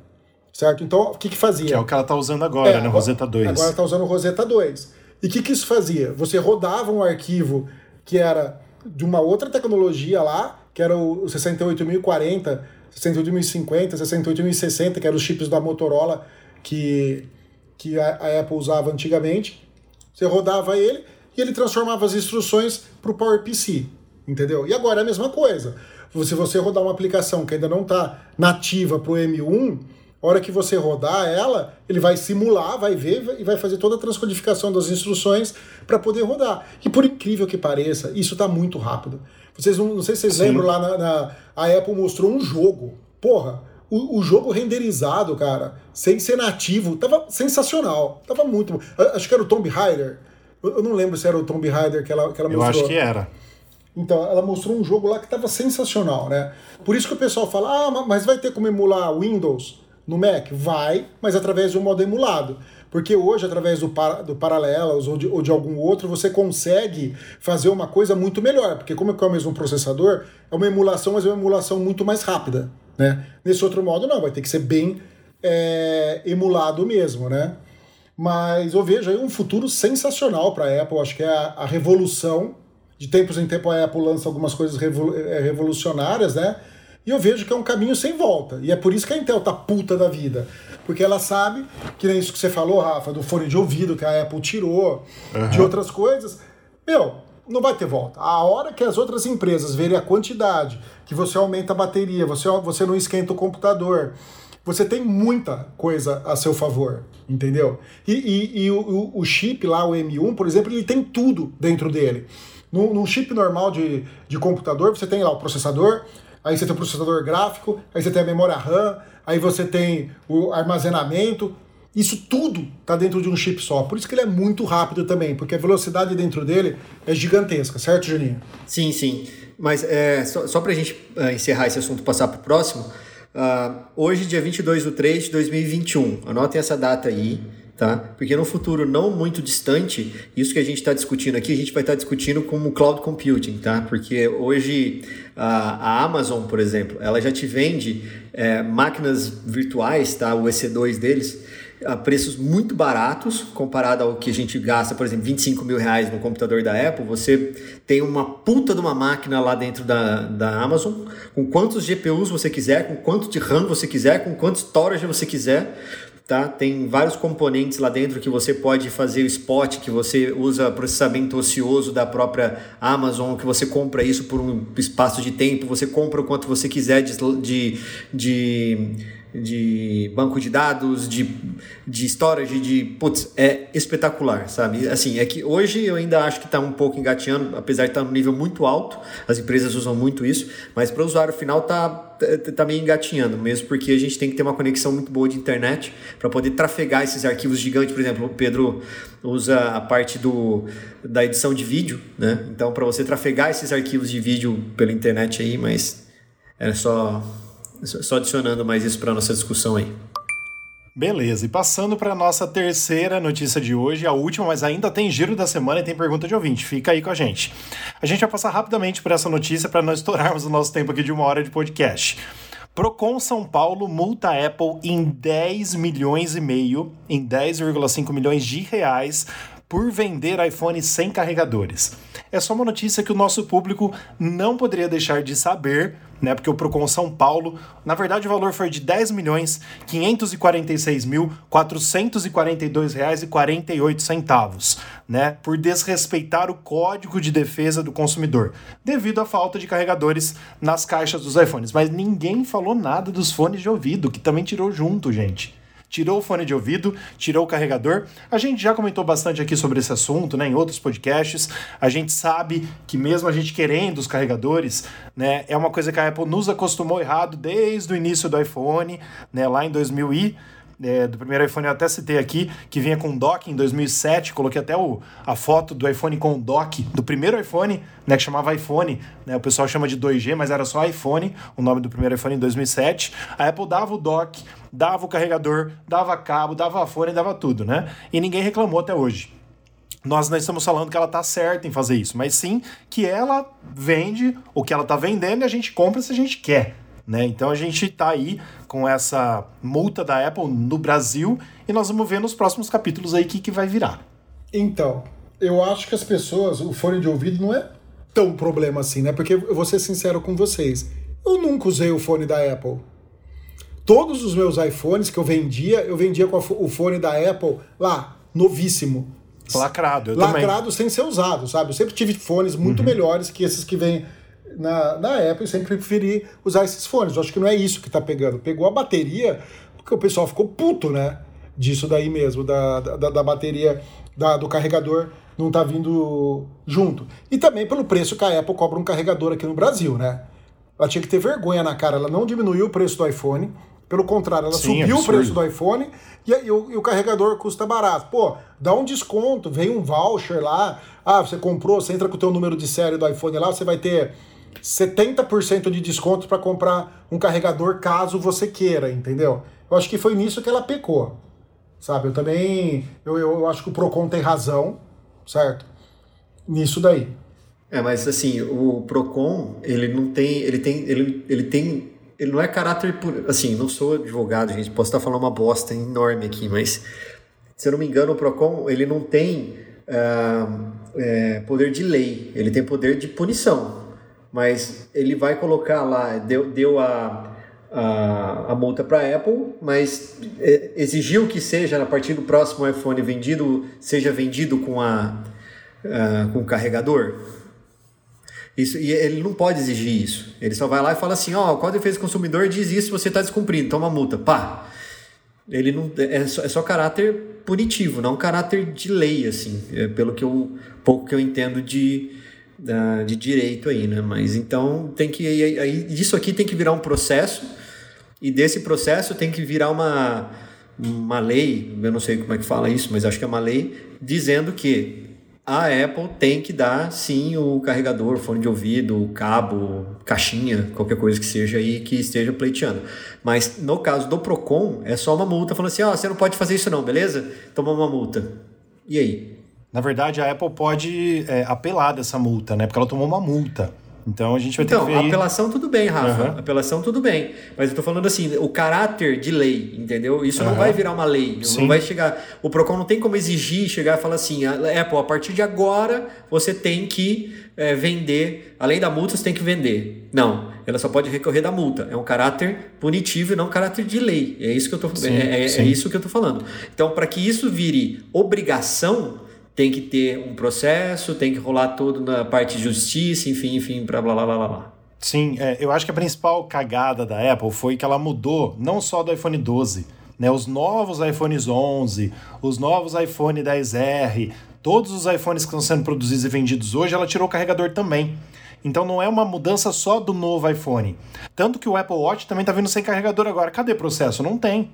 Certo? Então, o que que fazia? Que é o que ela está usando agora, é, né? Rosetta 2. Agora está usando o Rosetta 2. E o que que isso fazia? Você rodava um arquivo que era de uma outra tecnologia lá, que era o 68040, 68050, 68060, que eram os chips da Motorola que que a, a Apple usava antigamente. Você rodava ele e ele transformava as instruções para o PowerPC, entendeu? E agora é a mesma coisa. Se você rodar uma aplicação que ainda não está nativa para o M1, a hora que você rodar ela, ele vai simular, vai ver e vai fazer toda a transcodificação das instruções para poder rodar. E por incrível que pareça, isso está muito rápido. Vocês não, não sei se vocês Sim. lembram lá na, na, a Apple mostrou um jogo. Porra, o, o, jogo renderizado, cara, sem ser nativo, tava sensacional. Tava muito. Acho que era o Tomb Raider. Eu não lembro se era o Tomb Raider que ela, que ela mostrou. Eu acho que era. Então, ela mostrou um jogo lá que tava sensacional, né? Por isso que o pessoal fala: ah, mas vai ter como emular Windows no Mac? Vai, mas através de um modo emulado. Porque hoje, através do, par, do Paralelos ou de, ou de algum outro, você consegue fazer uma coisa muito melhor. Porque, como é o mesmo processador, é uma emulação, mas é uma emulação muito mais rápida. Né? Nesse outro modo, não, vai ter que ser bem é, emulado mesmo, né? Mas eu vejo aí um futuro sensacional para a Apple. Acho que é a, a, revolução. De tempos em tempos a Apple lança algumas coisas é, revolucionárias, né? E eu vejo que é um caminho sem volta. E é por isso que a Intel tá puta da vida. Porque ela sabe, que nem isso que você falou, Rafa, do fone de ouvido que a Apple tirou, uhum. de outras coisas. Meu, não vai ter volta. A hora que as outras empresas verem a quantidade, que você aumenta a bateria, você, você não esquenta o computador, você tem muita coisa a seu favor, entendeu? E, e, e o, o, chip lá, o M1, por exemplo, ele tem tudo dentro dele. Num, chip normal de, de computador, você tem lá o processador, aí você tem o processador gráfico, aí você tem a memória RAM, aí você tem o armazenamento. Isso tudo está dentro de um chip só. Por isso que ele é muito rápido também, porque a velocidade dentro dele é gigantesca, certo, Juninho? Sim, sim. Mas é, só, só para a gente uh, encerrar esse assunto passar para o próximo, uh, hoje, dia 22 de 3 de 2021, anotem essa data aí tá? Porque no futuro não muito distante, isso que a gente está discutindo aqui, a gente vai estar tá discutindo como cloud computing, tá? Porque hoje a, a Amazon, por exemplo, ela já te vende é, máquinas virtuais, tá? O EC2 deles, a preços muito baratos comparado ao que a gente gasta, por exemplo, 25 mil reais no computador da Apple, você tem uma puta de uma máquina lá dentro da, da Amazon, com quantos GPUs você quiser, com quanto de RAM você quiser, com quanto storage você quiser, Tá? Tem vários componentes lá dentro que você pode fazer o spot, que você usa processamento ocioso da própria Amazon, que você compra isso por um espaço de tempo, você compra o quanto você quiser de, de, de de banco de dados, de, de storage, de. Putz, é espetacular, sabe? Assim, é que hoje eu ainda acho que está um pouco engateando, apesar de estar tá nível muito alto, as empresas usam muito isso, mas para o usuário final tá, tá, tá meio engatinhando, mesmo porque a gente tem que ter uma conexão muito boa de internet para poder trafegar esses arquivos gigantes. Por exemplo, o Pedro usa a parte do, da edição de vídeo, né? Então, para você trafegar esses arquivos de vídeo pela internet aí, mas é só só adicionando mais isso para nossa discussão aí. Beleza, e passando para nossa terceira notícia de hoje, a última, mas ainda tem giro da semana e tem pergunta de ouvinte. Fica aí com a gente. A gente vai passar rapidamente por essa notícia para não estourarmos o nosso tempo aqui de uma hora de podcast. Procon São Paulo multa a Apple em 10 milhões e meio, em 10,5 milhões de reais, por vender iPhone sem carregadores. É só uma notícia que o nosso público não poderia deixar de saber, né? Porque o Procon São Paulo, na verdade, o valor foi de 10 milhões 546 mil 442 reais e 48 centavos, né? Por desrespeitar o Código de Defesa do Consumidor, devido à falta de carregadores nas caixas dos iPhones. Mas ninguém falou nada dos fones de ouvido, que também tirou junto, gente tirou o fone de ouvido, tirou o carregador. A gente já comentou bastante aqui sobre esse assunto, né, em outros podcasts. A gente sabe que mesmo a gente querendo os carregadores, né, é uma coisa que a Apple nos acostumou errado desde o início do iPhone, né, lá em 2000 e é, do primeiro iPhone eu até citei aqui, que vinha com dock em 2007, coloquei até o, a foto do iPhone com dock, do primeiro iPhone, né, que chamava iPhone, né, o pessoal chama de 2G, mas era só iPhone, o nome do primeiro iPhone em 2007. A Apple dava o dock, dava o carregador, dava cabo, dava fone, dava tudo, né? E ninguém reclamou até hoje nós não estamos falando que ela está certa em fazer isso, mas sim que ela vende o que ela está vendendo e a gente compra se a gente quer. Né? Então a gente está aí com essa multa da Apple no Brasil e nós vamos ver nos próximos capítulos aí o que, que vai virar. Então, eu acho que as pessoas, o fone de ouvido não é tão problema assim, né? Porque eu vou ser sincero com vocês, eu nunca usei o fone da Apple. Todos os meus iPhones que eu vendia, eu vendia com o fone da Apple lá, novíssimo. Lacrado, eu Lacrado também. sem ser usado, sabe? Eu sempre tive fones muito uhum. melhores que esses que vêm na, na Apple, eu sempre preferi usar esses fones. Eu acho que não é isso que tá pegando. Pegou a bateria, porque o pessoal ficou puto, né? Disso daí mesmo, da, da, da bateria, da, do carregador não tá vindo junto. E também pelo preço que a Apple cobra um carregador aqui no Brasil, né? Ela tinha que ter vergonha na cara, ela não diminuiu o preço do iPhone, pelo contrário, ela Sim, subiu absurdo. o preço do iPhone e, e, o, e, o, carregador custa barato. Pô, dá um desconto, vem um voucher lá. Ah, você comprou, você entra com o teu número de série do iPhone lá, você vai ter 70% de desconto para comprar um carregador caso você queira, entendeu? Eu acho que foi nisso que ela pecou, sabe? Eu também, eu, eu acho que o Procon tem razão, certo? Nisso daí. É, mas assim, o Procon, ele não tem, ele tem, ele, ele tem, ele não é caráter, assim, não sou advogado, gente, posso estar falando uma bosta enorme aqui, mas se eu não me engano, o Procon ele não tem uh, é, poder de lei, ele tem poder de punição. Mas ele vai colocar lá, deu, deu a, a, a multa para a Apple, mas é, exigiu que seja, a partir do próximo iPhone vendido, seja vendido com, a, uh, com o carregador. Isso, e ele não pode exigir isso. Ele só vai lá e fala assim: ó, oh, o Código de Defesa do Consumidor diz isso, você está descumprindo, toma multa. Pá! Ele não é só, é só caráter punitivo, não caráter de lei, assim, é pelo que eu pouco que eu entendo de, de direito aí, né? Mas então tem que aí isso aqui tem que virar um processo e desse processo tem que virar uma uma lei, eu não sei como é que fala isso, mas acho que é uma lei dizendo que a Apple tem que dar sim o carregador, fone de ouvido, cabo, caixinha, qualquer coisa que seja aí que esteja pleiteando. Mas no caso do Procon, é só uma multa falando assim: ó, oh, você não pode fazer isso não, beleza? Toma uma multa. E aí? Na verdade, a Apple pode é, apelar dessa multa, né? Porque ela tomou uma multa. Então a gente vai ter então, que ver. Então, apelação tudo bem, Rafa. Uhum. Apelação tudo bem. Mas eu tô falando assim, o caráter de lei, entendeu? Isso uhum. não vai virar uma lei. Sim. Não vai chegar. O PROCON não tem como exigir chegar e falar assim, Apple, a partir de agora você tem que é, vender, além da multa, você tem que vender. Não, ela só pode recorrer da multa. É um caráter punitivo e não um caráter de lei. É isso que eu tô, sim, é, é, é isso que eu tô falando. Então, para que isso vire obrigação tem que ter um processo, tem que rolar tudo na parte de justiça, enfim, enfim, para blá blá blá blá. Sim, é, eu acho que a principal cagada da Apple foi que ela mudou não só do iPhone 12, né, os novos iPhones 11, os novos iPhone 10R, todos os iPhones que estão sendo produzidos e vendidos hoje, ela tirou o carregador também. Então não é uma mudança só do novo iPhone. Tanto que o Apple Watch também está vindo sem carregador agora. Cadê o processo? Não tem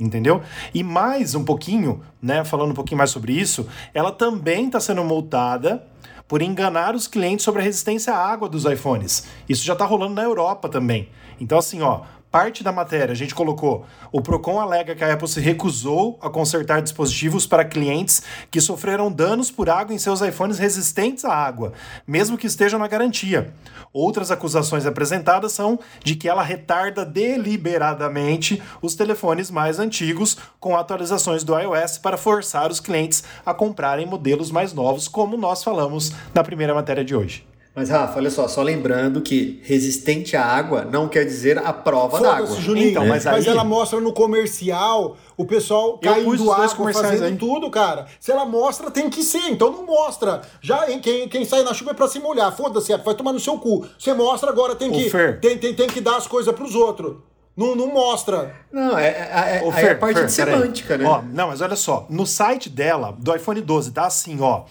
entendeu? E mais um pouquinho, né, falando um pouquinho mais sobre isso, ela também está sendo multada por enganar os clientes sobre a resistência à água dos iPhones. Isso já está rolando na Europa também. Então, assim, ó, parte da matéria a gente colocou: o Procon alega que a Apple se recusou a consertar dispositivos para clientes que sofreram danos por água em seus iPhones resistentes à água, mesmo que estejam na garantia. Outras acusações apresentadas são de que ela retarda deliberadamente os telefones mais antigos com atualizações do iOS para forçar os clientes a comprarem modelos mais novos, como nós falamos na primeira matéria de hoje. Mas, Rafa, olha só, só lembrando que resistente à água não quer dizer a prova d'água. Juninho, então, mas, aí... mas ela mostra no comercial o pessoal caindo água, fazendo aí. tudo, cara. Se ela mostra, tem que ser, então não mostra. Já quem, quem sai na chuva é pra se molhar. Foda-se, vai tomar no seu cu. Você mostra agora, tem que, tem, tem, tem que dar as coisas pros outros. Não, não mostra. Não, é, é, é, Fer, é a parte Fer, de semântica, né? Ó, não, mas olha só, no site dela, do iPhone 12, tá assim, ó.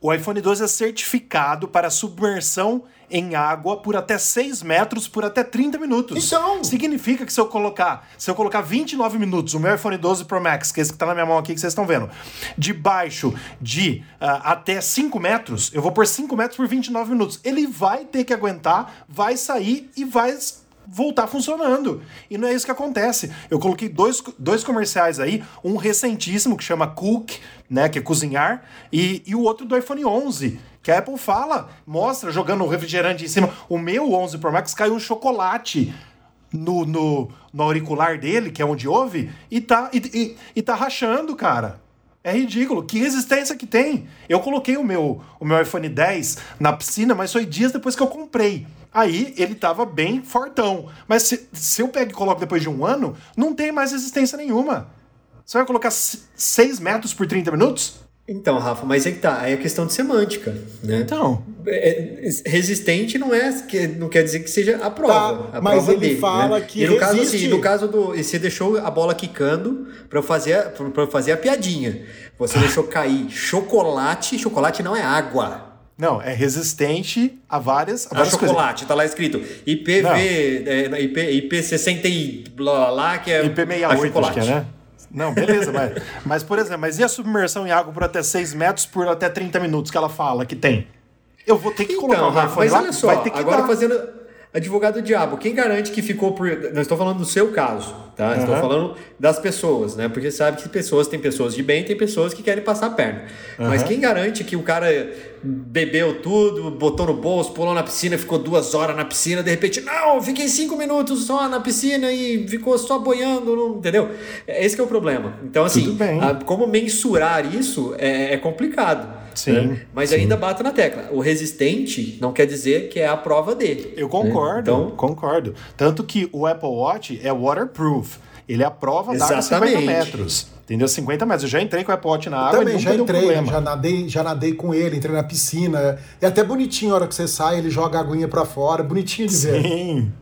O iPhone 12 é certificado para submersão em água por até 6 metros por até 30 minutos. Então. Significa que se eu colocar, se eu colocar 29 minutos, o meu iPhone 12 Pro Max, que é esse que está na minha mão aqui que vocês estão vendo, debaixo de uh, até 5 metros, eu vou por 5 metros por 29 minutos. Ele vai ter que aguentar, vai sair e vai voltar funcionando. E não é isso que acontece. Eu coloquei dois, dois comerciais aí, um recentíssimo que chama Cook, né, que é cozinhar, e, e o outro do iPhone 11, que a Apple fala, mostra jogando o refrigerante em cima. O meu 11 Pro Max caiu um chocolate no, no, no auricular dele, que é onde ouve, e tá, e, e, e tá rachando, cara. É ridículo. Que resistência que tem? Eu coloquei o meu, o meu iPhone 10 na piscina, mas foi dias depois que eu comprei. Aí ele tava bem fortão. Mas se, se eu pego e coloco depois de um ano, não tem mais resistência nenhuma. Você vai colocar 6 metros por 30 minutos? Então, Rafa, mas é que tá, aí é questão de semântica, né? Então. É, resistente não é não quer dizer que seja a prova. Tá, a mas prova ele dele, fala né? que e no resiste. caso assim, no caso do, você deixou a bola quicando para eu fazer para fazer a piadinha. Você deixou cair chocolate, chocolate não é água. Não, é resistente a várias, a várias a chocolate, coisas. tá lá escrito IPv, é, IP, IP 60 e blá, lá que é IP 68, acho que é, né? Não, beleza, mas, mas, por exemplo, mas e a submersão em água por até 6 metros por até 30 minutos que ela fala que tem? Eu vou ter que então, colocar o Rafa, mas olha só, agora dar. fazendo advogado do diabo, quem garante que ficou por. Não estou falando do seu caso, tá? Estou Aham. falando das pessoas, né? Porque sabe que pessoas tem pessoas de bem, tem pessoas que querem passar a perna. Mas quem garante que o cara bebeu tudo, botou no bolso, pulou na piscina, ficou duas horas na piscina, de repente, não, fiquei cinco minutos só na piscina e ficou só boiando, não- entendeu? Esse que é o problema. Então, assim, a- como mensurar isso é, é complicado. Sim, né? Mas sim. ainda bato na tecla. O resistente não quer dizer que é a prova dele. Eu concordo, Então- concordo. Tanto que o Apple Watch é waterproof. Ele é a prova da 50 Exatamente. metros. Entendeu? 50 metros. Eu já entrei com o Apple Watch na água e Também nunca já entrei, já nadei, já nadei com ele, entrei na piscina. É até bonitinho a hora que você sai, ele joga a aguinha pra fora, bonitinho de ver. Sim.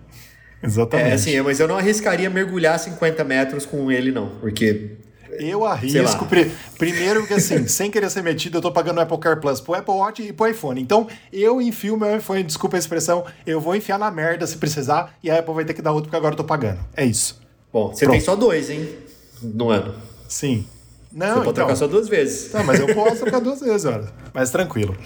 Exatamente. É assim, mas eu não arriscaria mergulhar 50 metros com ele, não. Porque. Eu arrisco. pri- Primeiro que assim, sem querer ser metido, eu tô pagando o Apple Car Plus pro Apple Watch e pro iPhone. Então, eu enfio meu iPhone, desculpa a expressão, eu vou enfiar na merda se precisar e a Apple vai ter que dar outro porque agora eu tô pagando. É isso. Bom, você Pronto. tem só dois, hein? No ano. Sim. Não, Você pode então, trocar só duas vezes. Tá, mas eu posso trocar duas vezes, olha. Mas tranquilo.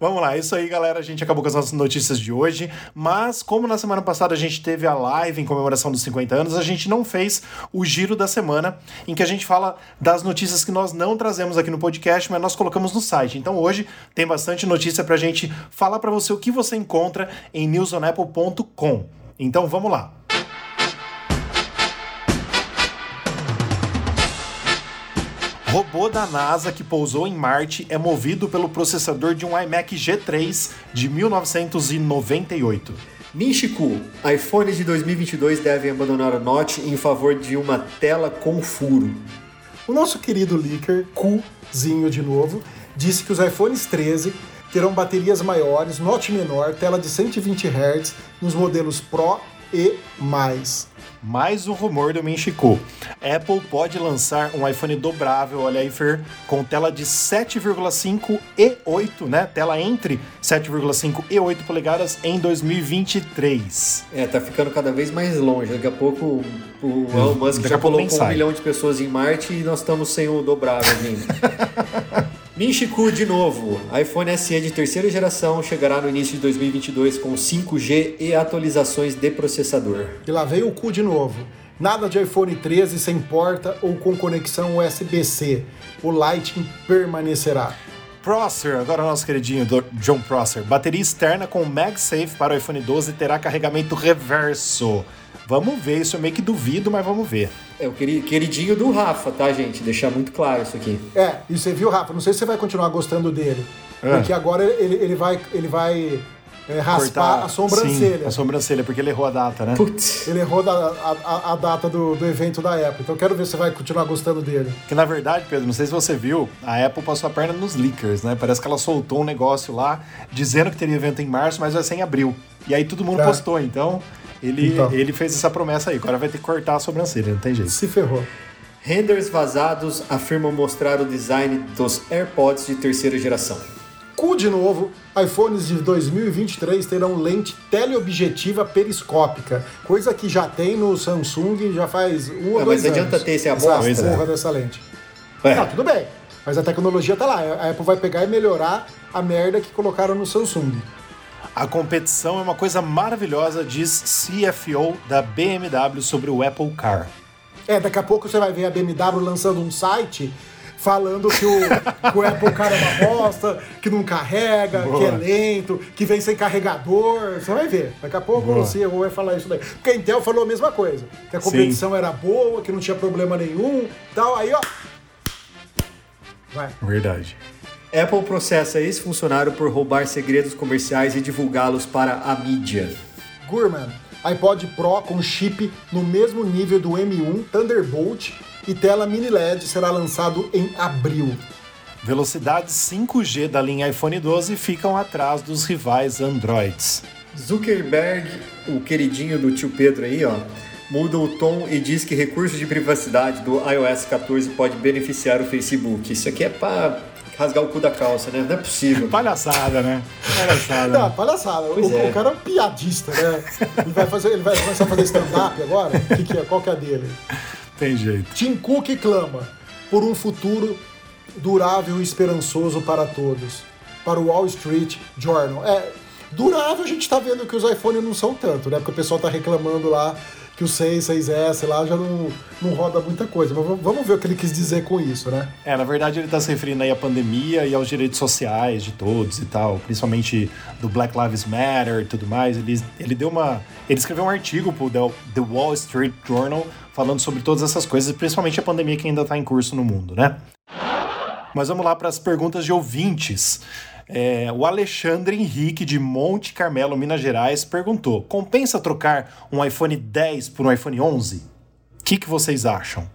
Vamos lá, é isso aí, galera. A gente acabou com as nossas notícias de hoje. Mas, como na semana passada a gente teve a live em comemoração dos 50 anos, a gente não fez o giro da semana, em que a gente fala das notícias que nós não trazemos aqui no podcast, mas nós colocamos no site. Então hoje tem bastante notícia pra gente falar pra você o que você encontra em newsonapple.com. Então vamos lá. Robô da NASA que pousou em Marte é movido pelo processador de um iMac G3 de 1998. Minchiku, iPhones de 2022 devem abandonar o Note em favor de uma tela com furo. O nosso querido leaker, Cuzinho de novo, disse que os iPhones 13 terão baterias maiores, note menor, tela de 120 Hz nos modelos Pro e mais. Mais um rumor do Minchiku. Apple pode lançar um iPhone dobrável, olha aí, Fer, com tela de 7,5 e 8, né? Tela entre 7,5 e 8 polegadas em 2023. É, tá ficando cada vez mais longe. Daqui a pouco o Elon Musk já colocou um milhão de pessoas em Marte e nós estamos sem o dobrável vindo. Minchiku de novo. iPhone SE de terceira geração chegará no início de 2022 com 5G e atualizações de processador. E lá veio o cu de novo. Nada de iPhone 13 sem porta ou com conexão USB-C. O Lightning permanecerá. Prosser, agora nosso queridinho do John Prosser. Bateria externa com MagSafe para o iPhone 12 terá carregamento reverso. Vamos ver, isso eu meio que duvido, mas vamos ver. É o queri- queridinho do Rafa, tá, gente? Deixar muito claro isso aqui. É, e você viu, Rafa? Não sei se você vai continuar gostando dele. É. Porque agora ele, ele vai, ele vai é, raspar a sobrancelha. Sim, a sobrancelha, porque ele errou a data, né? Putz. Ele errou da- a, a- a data do, do evento da Apple. Então quero ver se você vai continuar gostando dele. Que na verdade, Pedro, não sei se você viu, a Apple passou a perna nos leakers, né? Parece que ela soltou um negócio lá dizendo que teria evento em março, mas vai ser em abril. E aí todo mundo É. postou, então ele, Então. ele fez essa promessa aí. Agora vai ter que cortar a sobrancelha, não tem jeito. Se ferrou. Renders vazados afirmam mostrar o design dos AirPods de terceira geração. Cu de novo, iPhones de 2023 terão lente teleobjetiva periscópica, coisa que já tem no Samsung já faz um ou Ah, dois mas adianta anos. ter esse essa? Pois é. porra dessa lente. Ué, Não, tudo bem, mas a tecnologia tá lá. A Apple vai pegar e melhorar a merda que colocaram no Samsung. A competição é uma coisa maravilhosa, diz CFO da BMW sobre o Apple Car. É, daqui a pouco você vai ver a BMW lançando um site falando que o, que o Apple Car é uma bosta, que não carrega, Boa. que é lento, que vem sem carregador. Você vai ver. Daqui a pouco Boa. o CEO vai falar isso daí. Porque a Intel falou a mesma coisa. Que a competição era boa, que não tinha problema nenhum tal. Aí, ó. Vai. Verdade. Apple processa ex-funcionário por roubar segredos comerciais e divulgá-los para a mídia. Gurman, iPod Pro com chip no mesmo nível do M1 Thunderbolt e tela mini LED será lançado em abril. Velocidades 5G da linha iPhone 12 ficam atrás dos rivais Androids. Zuckerberg, o queridinho do tio Pedro aí, ó, muda o tom e diz que recursos de privacidade do iOS 14 pode beneficiar o Facebook. Isso aqui é pra rasgar o cu da calça, né? Não é possível. Palhaçada, né? Palhaçada. Não, palhaçada. O, é. o cara é um piadista, né? Ele vai, fazer, ele vai começar a fazer stand-up agora? O que, que é? Qual que é a dele? Tem jeito. Tim Cook clama por um futuro durável e esperançoso para todos. Para o Wall Street Journal. É, Durável a gente tá vendo que os iPhones não são tanto, né? Porque o pessoal tá reclamando lá que o 6, 6S lá já não, não roda muita coisa. Mas vamos ver o que ele quis dizer com isso, né? É, na verdade ele está se referindo aí à pandemia e aos direitos sociais de todos e tal, principalmente do Black Lives Matter e tudo mais. Ele, ele deu uma. Ele escreveu um artigo pro The Wall Street Journal falando sobre todas essas coisas, principalmente a pandemia que ainda está em curso no mundo, né? Mas vamos lá para as perguntas de ouvintes. É, o Alexandre Henrique, de Monte Carmelo, Minas Gerais, perguntou: compensa trocar um iPhone 10 por um iPhone 11? O que, que vocês acham?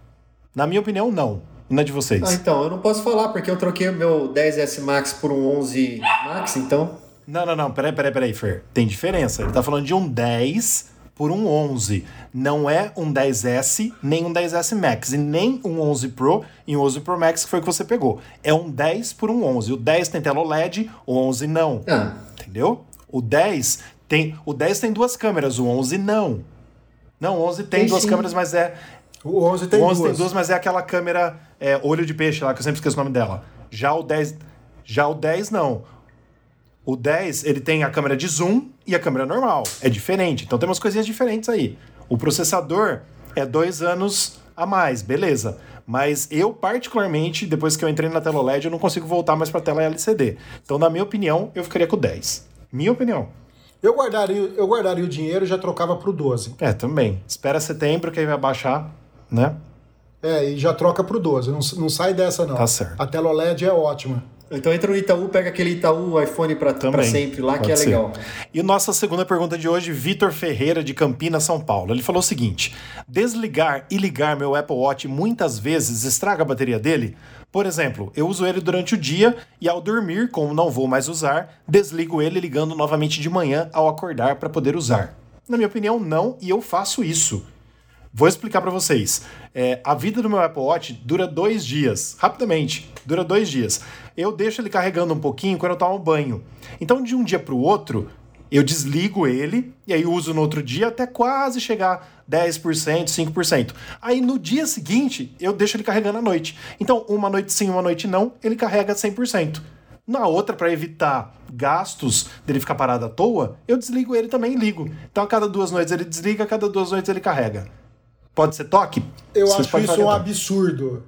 Na minha opinião, não. E na de vocês? Ah, então, eu não posso falar, porque eu troquei o meu 10S Max por um 11 Max, então. Não, não, não, peraí, peraí, peraí, Fer. Tem diferença. Ele tá falando de um 10 por um 11. Não é um 10S, nem um 10S Max, e nem um 11 Pro e um 11 Pro Max que foi o que você pegou. É um 10 por um 11. O 10 tem tela OLED, o 11 não. Ah. Entendeu? O 10 tem, o 10 tem duas câmeras, o 11 não. Não, o 11 tem, Tem duas sim. câmeras, mas é O 11 tem o 11 duas. tem duas, mas é aquela câmera é, olho de peixe lá, que eu sempre esqueço o nome dela. Já o 10, já o 10 não. O 10, ele tem a câmera de zoom e a câmera normal. É diferente. Então tem umas coisinhas diferentes aí. O processador é dois anos a mais, beleza. Mas eu, particularmente, depois que eu entrei na tela OLED, eu não consigo voltar mais pra tela LCD. Então, na minha opinião, eu ficaria com o 10. Minha opinião. Eu guardaria, eu guardaria o dinheiro e já trocava pro 12. É, também. Espera setembro, que aí vai baixar, né? É, e já troca pro 12. Não, não sai dessa, não. Tá certo. A tela OLED é ótima. Então entra no Itaú, pega aquele Itaú iPhone pra, pra Também. sempre lá, que é ser. legal. E nossa segunda pergunta de hoje, Vitor Ferreira, de Campinas, São Paulo. Ele falou o seguinte: desligar e ligar meu Apple Watch muitas vezes estraga a bateria dele? Por exemplo, eu uso ele durante o dia e ao dormir, como não vou mais usar, desligo ele ligando novamente de manhã ao acordar para poder usar. Na minha opinião, não, e eu faço isso. Vou explicar para vocês. É, a vida do meu Apple Watch dura dois dias, rapidamente, dura dois dias. Eu deixo ele carregando um pouquinho quando eu tomo banho. Então, de um dia para o outro, eu desligo ele e aí uso no outro dia até quase chegar 10%, 5%. Aí no dia seguinte, eu deixo ele carregando à noite. Então, uma noite sim, uma noite não, ele carrega 100%. Na outra, para evitar gastos dele ficar parado à toa, eu desligo ele também e ligo. Então, a cada duas noites ele desliga, a cada duas noites ele carrega. Pode ser toque? Eu Vocês acho isso um absurdo.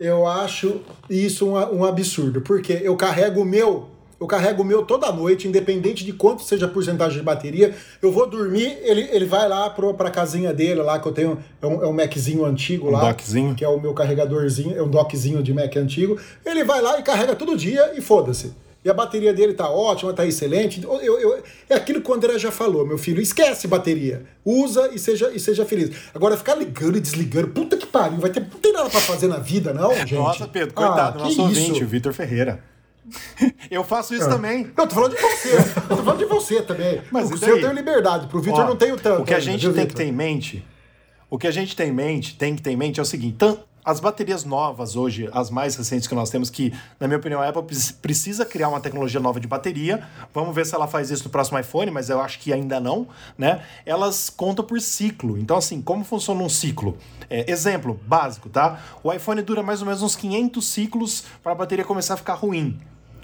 Eu acho isso um, um absurdo. Porque eu carrego o meu, eu carrego o meu toda noite, independente de quanto seja a porcentagem de bateria. Eu vou dormir, ele, ele vai lá pro, pra casinha dele, lá que eu tenho. É um, é um Maczinho antigo Um lá. dockzinho. Que é o meu carregadorzinho, é um dockzinho de Mac antigo. Ele vai lá e carrega todo dia e foda-se. E a bateria dele tá ótima, tá excelente. Eu, eu- eu- é aquilo que o André já falou, meu filho. Esquece bateria. Usa e seja, e seja feliz. Agora, ficar ligando e desligando, puta que pariu. Vai ter, não tem nada pra fazer na vida, não, gente? Nossa, Pedro, coitado, Ah, nosso ouvinte, isso? o Vitor Ferreira. Eu faço isso também. Eu tô falando de você. eu tô falando de você também. Mas o seu eu tenho liberdade. Pro Vitor Ó, não tenho tanto. O que a ainda, gente viu, tem que ter em mente, o que a gente tem em mente, tem que ter em mente é o seguinte, as baterias novas hoje, as mais recentes que nós temos, que, na minha opinião, a Apple pre- precisa criar uma tecnologia nova de bateria. Vamos ver se ela faz isso no próximo iPhone, mas eu acho que ainda não, né? Elas contam por ciclo. Então, assim, como funciona um ciclo? É, exemplo básico, tá? O iPhone dura mais ou menos uns 500 ciclos para a bateria começar a ficar ruim.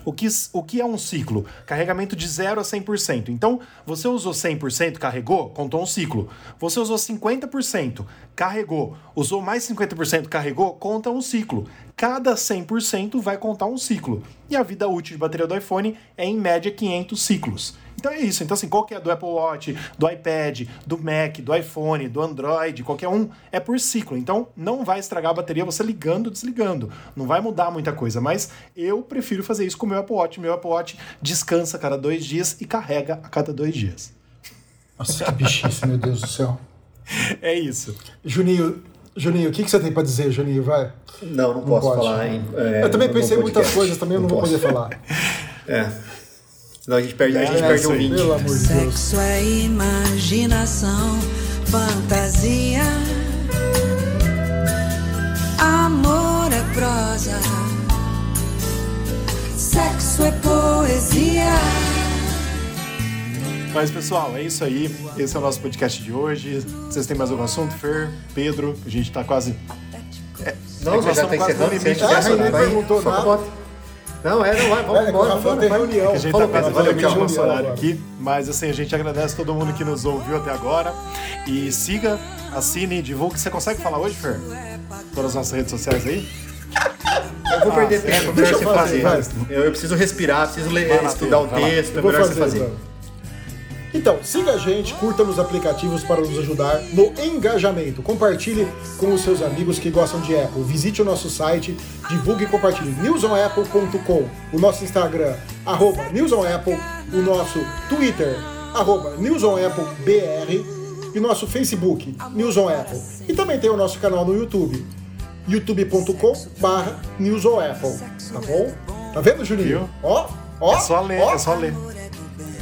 O que, o que é um ciclo? Carregamento de 0 a 100%. Então, você usou 100%, carregou, contou um ciclo. Você usou 50%, carregou. Usou mais 50%, carregou, conta um ciclo. Cada 100% vai contar um ciclo. E a vida útil de bateria do iPhone é, em média, 500 ciclos. Então é isso. Então, assim, qualquer do Apple Watch, do iPad, do Mac, do iPhone, do Android, qualquer um, é por ciclo. Então, não vai estragar a bateria você ligando, desligando. Não vai mudar muita coisa. Mas eu prefiro fazer isso com o meu Apple Watch. Meu Apple Watch descansa a cada dois dias e carrega a cada dois dias. Nossa, que bichice, meu Deus do céu. É isso. Juninho, Juninho, o que, que você tem pra dizer, Juninho? Vai. Não, não posso pode. falar, hein? É, eu também pensei em muitas coisas, também eu não, vou posso. poder falar. É. Senão a gente perde, a gente É, perde aí. ouvinte. Pelo amor de Deus. Sexo é imaginação, fantasia. Amor é prosa. Sexo é poesia. Mas, pessoal, é isso aí. Esse é o nosso podcast de hoje. Vocês têm mais algum assunto, Fer? Pedro? A gente tá quase. Não, É que você nós já estamos tá quase no encerrando, limite você Ah, vai, perguntou nada. Não, é, não vai, vamos É, que o embora. Embora, vai. reunião. A gente Falou, tá quase tchau. nosso horário aqui, mas assim, a gente agradece todo mundo que nos ouviu até agora. E siga, assine, divulgue. Você consegue falar hoje, Fer? Todas as nossas redes sociais aí? Eu vou perder sério? tempo, Deixa melhor você fazer, fazer. Eu, eu preciso respirar, preciso ler, estudar o texto, é melhor fazer, você fazer. então. Então, siga a gente, curta nos aplicativos para nos ajudar no engajamento. Compartilhe com os seus amigos que gostam de Apple. Visite o nosso site, divulgue e compartilhe. newsonapple.com, o nosso Instagram, arroba newsonapple, o nosso Twitter, arroba newsonapplebr e nosso Facebook, newsonapple. E também tem o nosso canal no YouTube, youtube.com barra newsonapple, tá bom? Tá vendo, Juninho? Ó, ó, É só ler, ó. é só ler.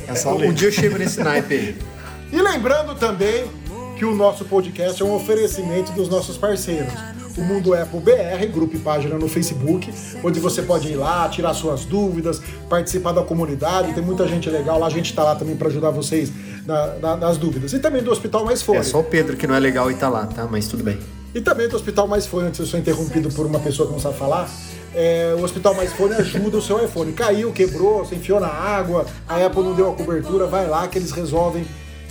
É só Um dia eu chego nesse naipe aí. E lembrando também que o nosso podcast é um oferecimento dos nossos parceiros. O Mundo Apple BR, grupo e página no Facebook, onde você pode ir lá, tirar suas dúvidas, participar da comunidade, tem muita gente legal lá, a gente está lá também para ajudar vocês na- na- nas dúvidas. E também do Hospital Mais Fone. É só o Pedro que não é legal e tá lá, tá? Mas tudo bem. E também do Hospital Mais Fone, antes de eu ser interrompido por uma pessoa que não sabe falar, é, o Hospital Mais Fone ajuda o seu iPhone. Caiu, quebrou, você enfiou na água, a Apple não deu a cobertura, vai lá que eles resolvem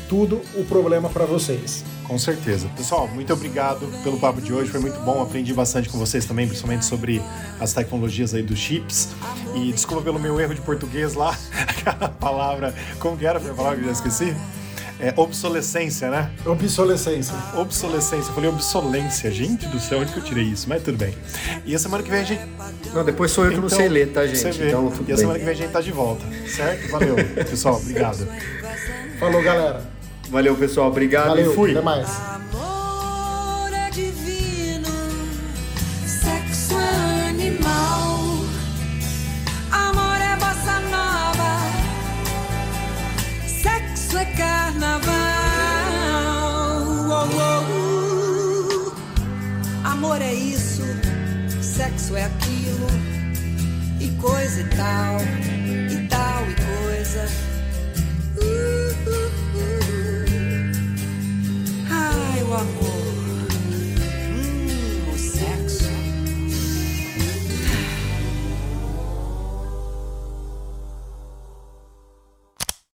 tudo o problema para vocês. Com certeza. Pessoal, muito obrigado pelo papo de hoje. Foi muito bom. Aprendi bastante com vocês também, principalmente sobre as tecnologias aí dos chips. E desculpa pelo meu erro de português lá. Aquela palavra. Como que era a palavra que eu já esqueci? É obsolescência, né? Obsolescência. Obsolescência. Eu falei obsolência. Gente do céu, onde que eu tirei isso? Mas tudo bem. E a semana que vem a gente. Não, depois sou eu que não sei ler, tá, você gente? vê. Então tudo e a semana que bem. vem a gente tá de volta. Certo? Valeu, pessoal. Obrigado. Falou, galera. Valeu, pessoal. Obrigado Valeu, e fui. até mais. amor é isso, sexo é aquilo, e coisa e tal, e tal e coisa. Uh, uh, uh. Ai, o amor.